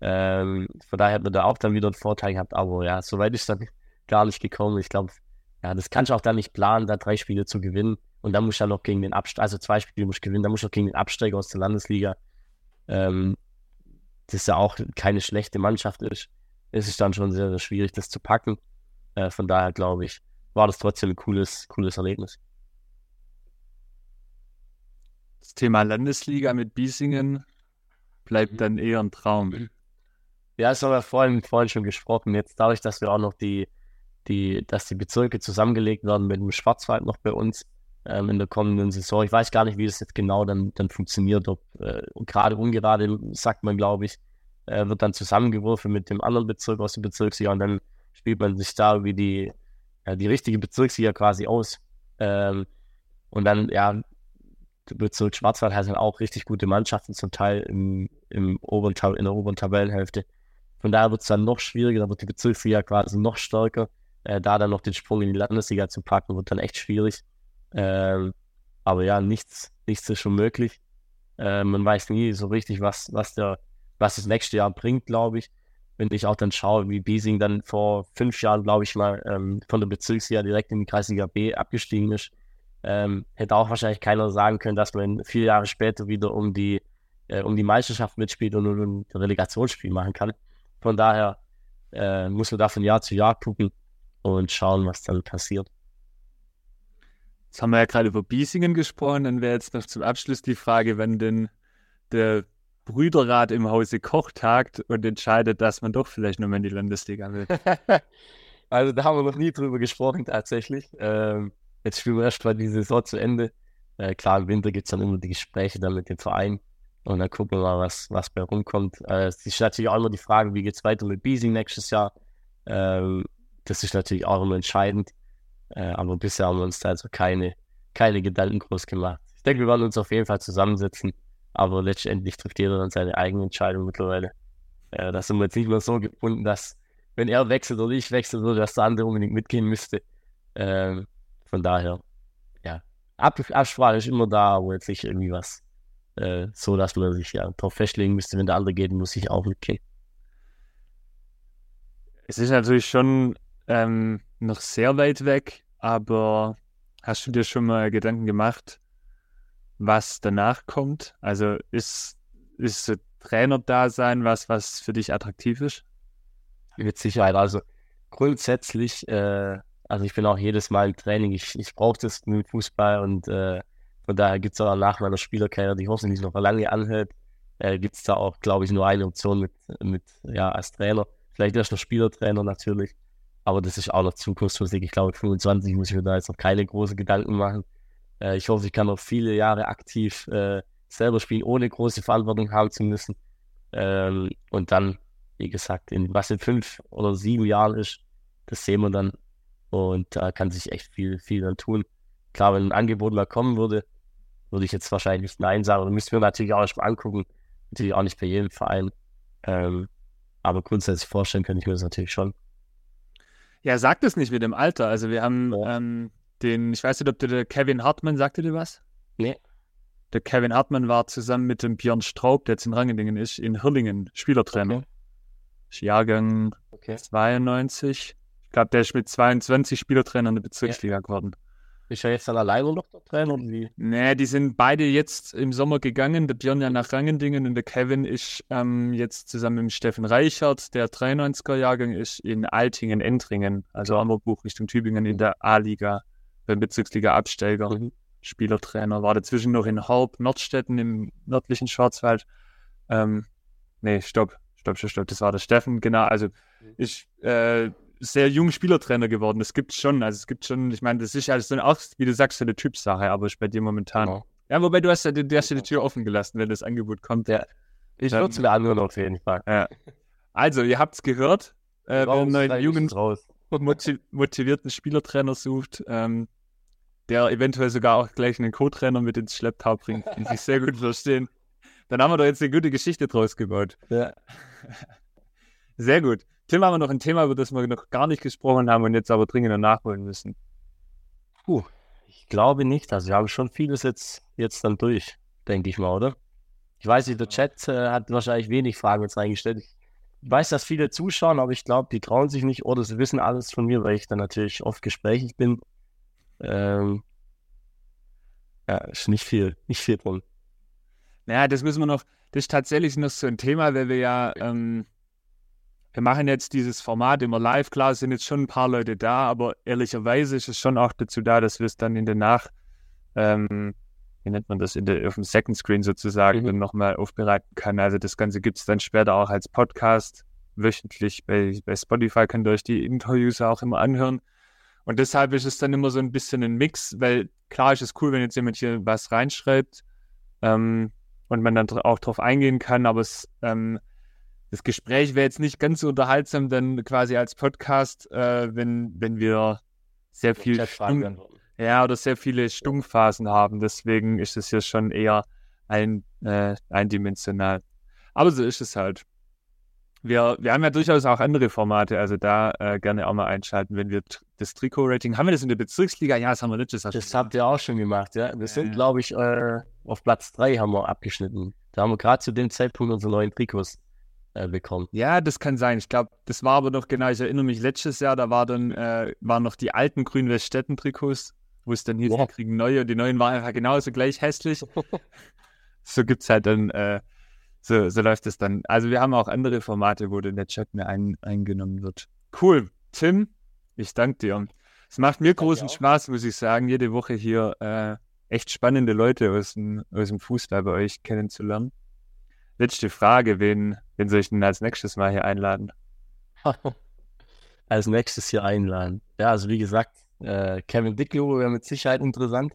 Ähm, von daher hätten wir da auch dann wieder einen Vorteil gehabt, aber ja, soweit ist dann gar nicht gekommen. Ich glaube, ja, das kannst du auch dann nicht planen, da drei Spiele zu gewinnen. Und dann musst du ja noch gegen den Absteiger, also zwei Spiele musst du gewinnen, dann musst du noch gegen den Absteiger aus der Landesliga. Ähm, das ja auch keine schlechte Mannschaft ist, ist es dann schon sehr, sehr schwierig, das zu packen. Äh, von daher glaube ich, war das trotzdem ein cooles, cooles Erlebnis. Das Thema Landesliga mit Biesingen bleibt mhm. dann eher ein Traum. Ja, das haben wir vorhin, vorhin schon gesprochen. Jetzt dadurch, dass wir auch noch die, die, dass die Bezirke zusammengelegt werden mit dem Schwarzwald noch bei uns, ähm, in der kommenden Saison. Ich weiß gar nicht, wie das jetzt genau dann, dann funktioniert. Ob äh, gerade ungerade, sagt man, glaube ich, äh, wird dann zusammengeworfen mit dem anderen Bezirk aus dem Bezirksjahr und dann spielt man sich da wie die, ja, die richtige Bezirksliga quasi aus. Ähm, und dann, ja, der Bezirk Schwarzwald hat dann auch richtig gute Mannschaften, zum Teil im, im oberen, in der oberen Tabellenhälfte. Von daher wird es dann noch schwieriger, da wird die Bezirksliga quasi noch stärker. Äh, da dann noch den Sprung in die Landesliga zu packen, wird dann echt schwierig. Ähm, aber ja, nichts, nichts ist schon möglich. Äh, man weiß nie so richtig, was, was, der, was das nächste Jahr bringt, glaube ich. Wenn ich auch dann schaue, wie Biesing dann vor fünf Jahren, glaube ich mal, ähm, von der Bezirksliga direkt in die Kreisliga B abgestiegen ist, ähm, hätte auch wahrscheinlich keiner sagen können, dass man vier Jahre später wieder um die, äh, um die Meisterschaft mitspielt und ein Relegationsspiel machen kann. Von daher äh, muss man da von Jahr zu Jahr gucken und schauen, was dann passiert. Jetzt haben wir ja gerade über Biesingen gesprochen, dann wäre jetzt noch zum Abschluss die Frage, wenn denn der Brüderrat im Hause Koch tagt und entscheidet, dass man doch vielleicht nochmal in die Landesliga will. also da haben wir noch nie drüber gesprochen tatsächlich. Ähm, jetzt spielen wir erst mal die Saison zu Ende. Äh, klar, im Winter gibt es dann immer die Gespräche dann mit dem Verein und dann gucken wir mal, was, was bei rumkommt. Äh, es ist natürlich auch immer die Frage, wie geht es weiter mit Biesing nächstes Jahr. Ähm, das ist natürlich auch immer entscheidend. Äh, aber bisher haben wir uns da also keine, keine Gedanken groß gemacht. Ich denke, wir werden uns auf jeden Fall zusammensetzen, aber letztendlich trifft jeder dann seine eigene Entscheidung mittlerweile. Äh, da sind wir jetzt nicht mehr so gebunden, dass wenn er wechselt oder ich wechseln würde, dass der andere unbedingt mitgehen müsste. Ähm, von daher, ja, Ab Absprache ist immer da, aber jetzt nicht irgendwie was äh, so, dass man sich ja darauf festlegen müsste, wenn der andere geht, muss ich auch mitgehen. Es ist natürlich schon ähm, noch sehr weit weg, aber hast du dir schon mal Gedanken gemacht, was danach kommt? Also ist, ist Trainer-Dasein was, was für dich attraktiv ist? Mit Sicherheit. Also grundsätzlich, äh, also ich bin auch jedes Mal im Training, ich, ich brauche das mit Fußball und äh, von daher gibt es auch nach meiner Spielerkarriere, die hoffentlich noch lange anhält, äh, gibt es da auch, glaube ich, nur eine Option mit, mit, ja, als Trainer. Vielleicht erst noch Spielertrainer natürlich, aber das ist auch noch Zukunftsmusik. Ich glaube, 25 muss ich mir da jetzt noch keine großen Gedanken machen. Äh, ich hoffe, ich kann noch viele Jahre aktiv äh, selber spielen, ohne große Verantwortung haben zu müssen. Ähm, und dann, wie gesagt, in was in fünf oder sieben Jahren ist, das sehen wir dann. Und da kann sich echt viel, viel dann tun. Klar, wenn ein Angebot mal kommen würde, würde ich jetzt wahrscheinlich nicht Nein sagen. Oder müssten wir natürlich auch erstmal angucken. Natürlich auch nicht bei jedem Verein. Ähm, aber grundsätzlich vorstellen könnte ich mir das natürlich schon. Ja, sagt es nicht mit dem Alter. Also wir haben ja. ähm, den, ich weiß nicht, ob du der Kevin Hartmann, sagte dir was? Nee. Der Kevin Hartmann war zusammen mit dem Björn Straub, der jetzt in Rangendingen ist, in Hirlingen Spielertrainer. Okay. Jahrgang okay. 92. Ich glaube, der ist mit 22 Spielertrainer in der Bezirksliga ja. geworden. Ist er jetzt dann alleine noch der Trainer oder wie? Nee, die sind beide jetzt im Sommer gegangen. Der Björn ja nach Rangendingen und der Kevin ist ähm, jetzt zusammen mit Steffen Reichert, der 93er-Jahrgang ist in Altingen-Entringen, also Ammerbuch Richtung Tübingen in der A-Liga, beim Bezirksliga-Absteiger. Mhm. Spielertrainer, war dazwischen noch in Horb, Nordstetten im nördlichen Schwarzwald. Ähm, nee, stopp, stopp, stopp, stopp, das war der Steffen, genau. Also mhm. ich äh, sehr jung Spielertrainer geworden. Das gibt es schon. Also es gibt schon, ich meine, das ist alles so auch, wie du sagst, so eine Typsache, aber ist bei dir momentan. Genau. Ja, wobei du hast ja, du hast ja die Tür offen gelassen, wenn das Angebot kommt. Ja. Ich würde es mir anhören auf jeden Fall. Ja. Also, ihr habt es gehört. Äh, wer einen neuen jungen, motivierten Spielertrainer sucht, ähm, der eventuell sogar auch gleich einen Co-Trainer mit ins Schlepptau bringt, die sich sehr gut verstehen. Dann haben wir doch jetzt eine gute Geschichte draus gebaut. Ja. Sehr gut. Tim, haben wir noch ein Thema, über das wir noch gar nicht gesprochen haben und jetzt aber dringend nachholen müssen? Puh, ich glaube nicht. Also wir haben schon vieles jetzt, jetzt dann durch, denke ich mal, oder? Ich weiß nicht, der Chat äh, hat wahrscheinlich wenig Fragen jetzt reingestellt. Ich weiß, dass viele zuschauen, aber ich glaube, die trauen sich nicht oder sie wissen alles von mir, weil ich dann natürlich oft gesprächig bin. Ähm, ja, ist nicht viel, nicht viel drum. Naja, das müssen wir noch, das ist tatsächlich noch so ein Thema, weil wir ja ähm, wir machen jetzt dieses Format immer live. Klar, sind jetzt schon ein paar Leute da, aber ehrlicherweise ist es schon auch dazu da, dass wir es dann in der Nach, ähm, wie nennt man das, in der, auf dem Second Screen sozusagen mhm. dann nochmal aufbereiten kann. Also das Ganze gibt es dann später auch als Podcast wöchentlich bei, bei Spotify, könnt ihr euch die Interviews auch immer anhören. Und deshalb ist es dann immer so ein bisschen ein Mix, weil klar ist es cool, wenn jetzt jemand hier was reinschreibt ähm, und man dann auch drauf eingehen kann, aber es ähm, das Gespräch wäre jetzt nicht ganz so unterhaltsam, dann quasi als Podcast, äh, wenn, wenn wir sehr viel Stumm, ja, oder sehr viele Stummphasen haben. Deswegen ist es hier schon eher ein, äh, eindimensional. Aber so ist es halt. Wir, wir haben ja durchaus auch andere Formate, also da äh, gerne auch mal einschalten, wenn wir das Trikot-Rating, haben wir das in der Bezirksliga? Ja, das haben wir letztes Jahr Das habt ihr auch schon gemacht, ja. Wir sind, glaube ich, äh, auf Platz 3 haben wir abgeschnitten. Da haben wir gerade zu dem Zeitpunkt unsere neuen Trikots äh, bekommen. Ja, das kann sein. Ich glaube, das war aber noch genau, ich erinnere mich, letztes Jahr, da war dann, äh, waren noch die alten Grün-Weststätten-Trikots, wo es dann hieß, ja. wir kriegen neue und die neuen waren einfach genauso gleich hässlich. so gibt es halt dann, äh, so, so läuft es dann. Also wir haben auch andere Formate, wo dann der Chat mehr ein, eingenommen wird. Cool. Tim, ich danke dir. Es macht mir großen Spaß, muss ich sagen, jede Woche hier äh, echt spannende Leute aus dem, aus dem Fußball bei euch kennenzulernen. Letzte Frage, wen, wen soll ich denn als nächstes mal hier einladen? als nächstes hier einladen. Ja, also wie gesagt, äh, Kevin Dicklow wäre mit Sicherheit interessant.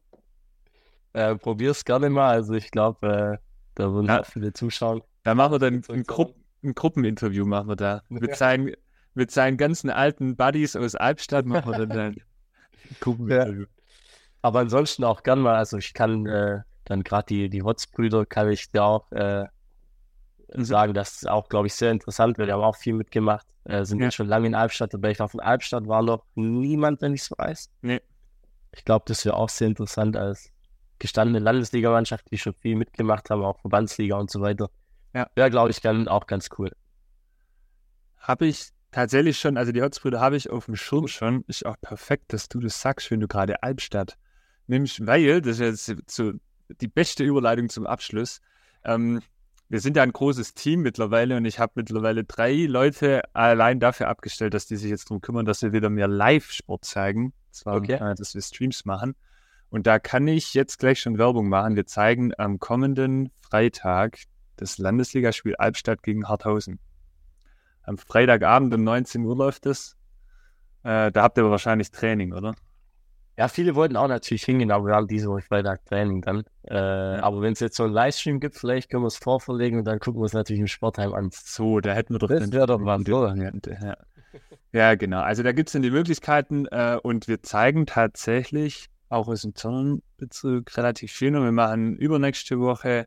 Äh, probier's gerne mal. Also ich glaube, äh, da würden ja. viele zuschauen. Da machen wir dann ein, Gru ein, Gruppeninterview machen wir da. Mit, seinen, mit seinen ganzen alten Buddies aus Albstadt machen wir dann ein Gruppeninterview. Ja. Aber ansonsten auch gern mal, also ich kann äh, dann gerade die, die Hotz-Brüder kann ich dir auch sagen, das ist auch, glaube ich, sehr interessant, weil die haben auch viel mitgemacht. Äh, sind ja. schon lange in Albstadt dabei. Ich glaube, von Albstadt war noch niemand, wenn ich es weiß. Nee. Ich glaube, das wäre auch sehr interessant als gestandene Landesligamannschaft, die schon viel mitgemacht haben, auch Verbandsliga und so weiter. Ja, wäre, glaube ich, dann auch ganz cool. Habe ich tatsächlich schon, also die Holzbrüder habe ich auf dem Schirm schon. Ist auch perfekt, dass du das sagst, wenn du gerade Albstadt nimmst, weil, das ist jetzt so die beste Überleitung zum Abschluss. Ähm, wir sind ja ein großes Team mittlerweile und ich habe mittlerweile drei Leute allein dafür abgestellt, dass die sich jetzt darum kümmern, dass wir wieder mehr Live-Sport zeigen. Zwar, okay. äh, dass wir Streams machen. Und da kann ich jetzt gleich schon Werbung machen. Wir zeigen am kommenden Freitag das Landesligaspiel Albstadt gegen Harthausen. Am Freitagabend um 19 Uhr läuft es. Äh, da habt ihr wahrscheinlich Training, oder? Ja, viele wollten auch natürlich hingehen, aber wir haben diese Woche Freitag Training dann. Äh, ja. Aber wenn es jetzt so einen Livestream gibt, vielleicht können wir es vorverlegen und dann gucken wir es natürlich im Sportheim an. So, da hätten wir doch das wäre doch mal ja. ja, genau. Also da gibt es dann die Möglichkeiten äh, und wir zeigen tatsächlich auch aus dem Zonnenbezirk relativ schön und wir machen übernächste Woche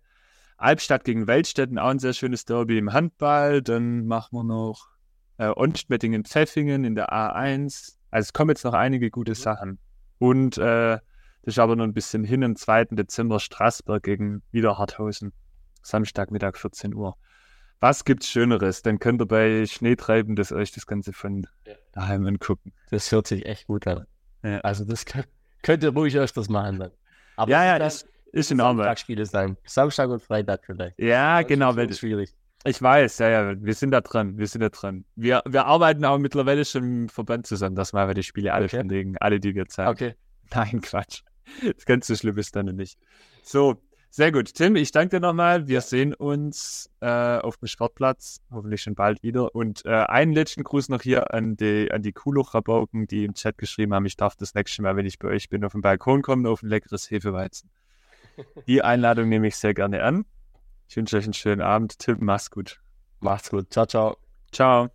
Albstadt gegen Weltstätten, auch ein sehr schönes Derby im Handball. Dann machen wir noch äh, Onstmettingen-Pfeffingen in der A1. Also es kommen jetzt noch einige gute Sachen. Und äh, das ist aber noch ein bisschen hin am 2. Dezember Straßburg gegen wieder Harthausen. Samstagmittag 14 Uhr. Was gibt's Schöneres? Dann könnt ihr bei Schneetreiben das euch das Ganze von ja. daheim angucken. Das hört sich echt gut an. Ja. Also das könnt, könnt ihr ruhig öfters machen dann. Aber ja, ja, das ist in Ordnung. Samstagspiele sein. Samstag und Freitag vielleicht. Ja, das genau. Weil, schwierig. Ich weiß, ja, ja, wir sind da dran, wir sind da dran. Wir, wir arbeiten auch mittlerweile schon im Verband zusammen, dass wir die Spiele alle okay. verlegen, alle, die wir zeigen. Okay. Nein, Quatsch. Das ganz so schlimm ist dann nicht. So, sehr gut. Tim, ich danke dir nochmal. Wir sehen uns äh, auf dem Sportplatz, hoffentlich schon bald wieder. Und äh, einen letzten Gruß noch hier an die, an die Kuhluch-Rabauken, die im Chat geschrieben haben, ich darf das nächste Mal, wenn ich bei euch bin, auf den Balkon kommen, auf ein leckeres Hefeweizen. Die Einladung nehme ich sehr gerne an. Ich wünsche euch einen schönen Abend. Tim, mach's gut. Macht's gut. Ciao, ciao. Ciao.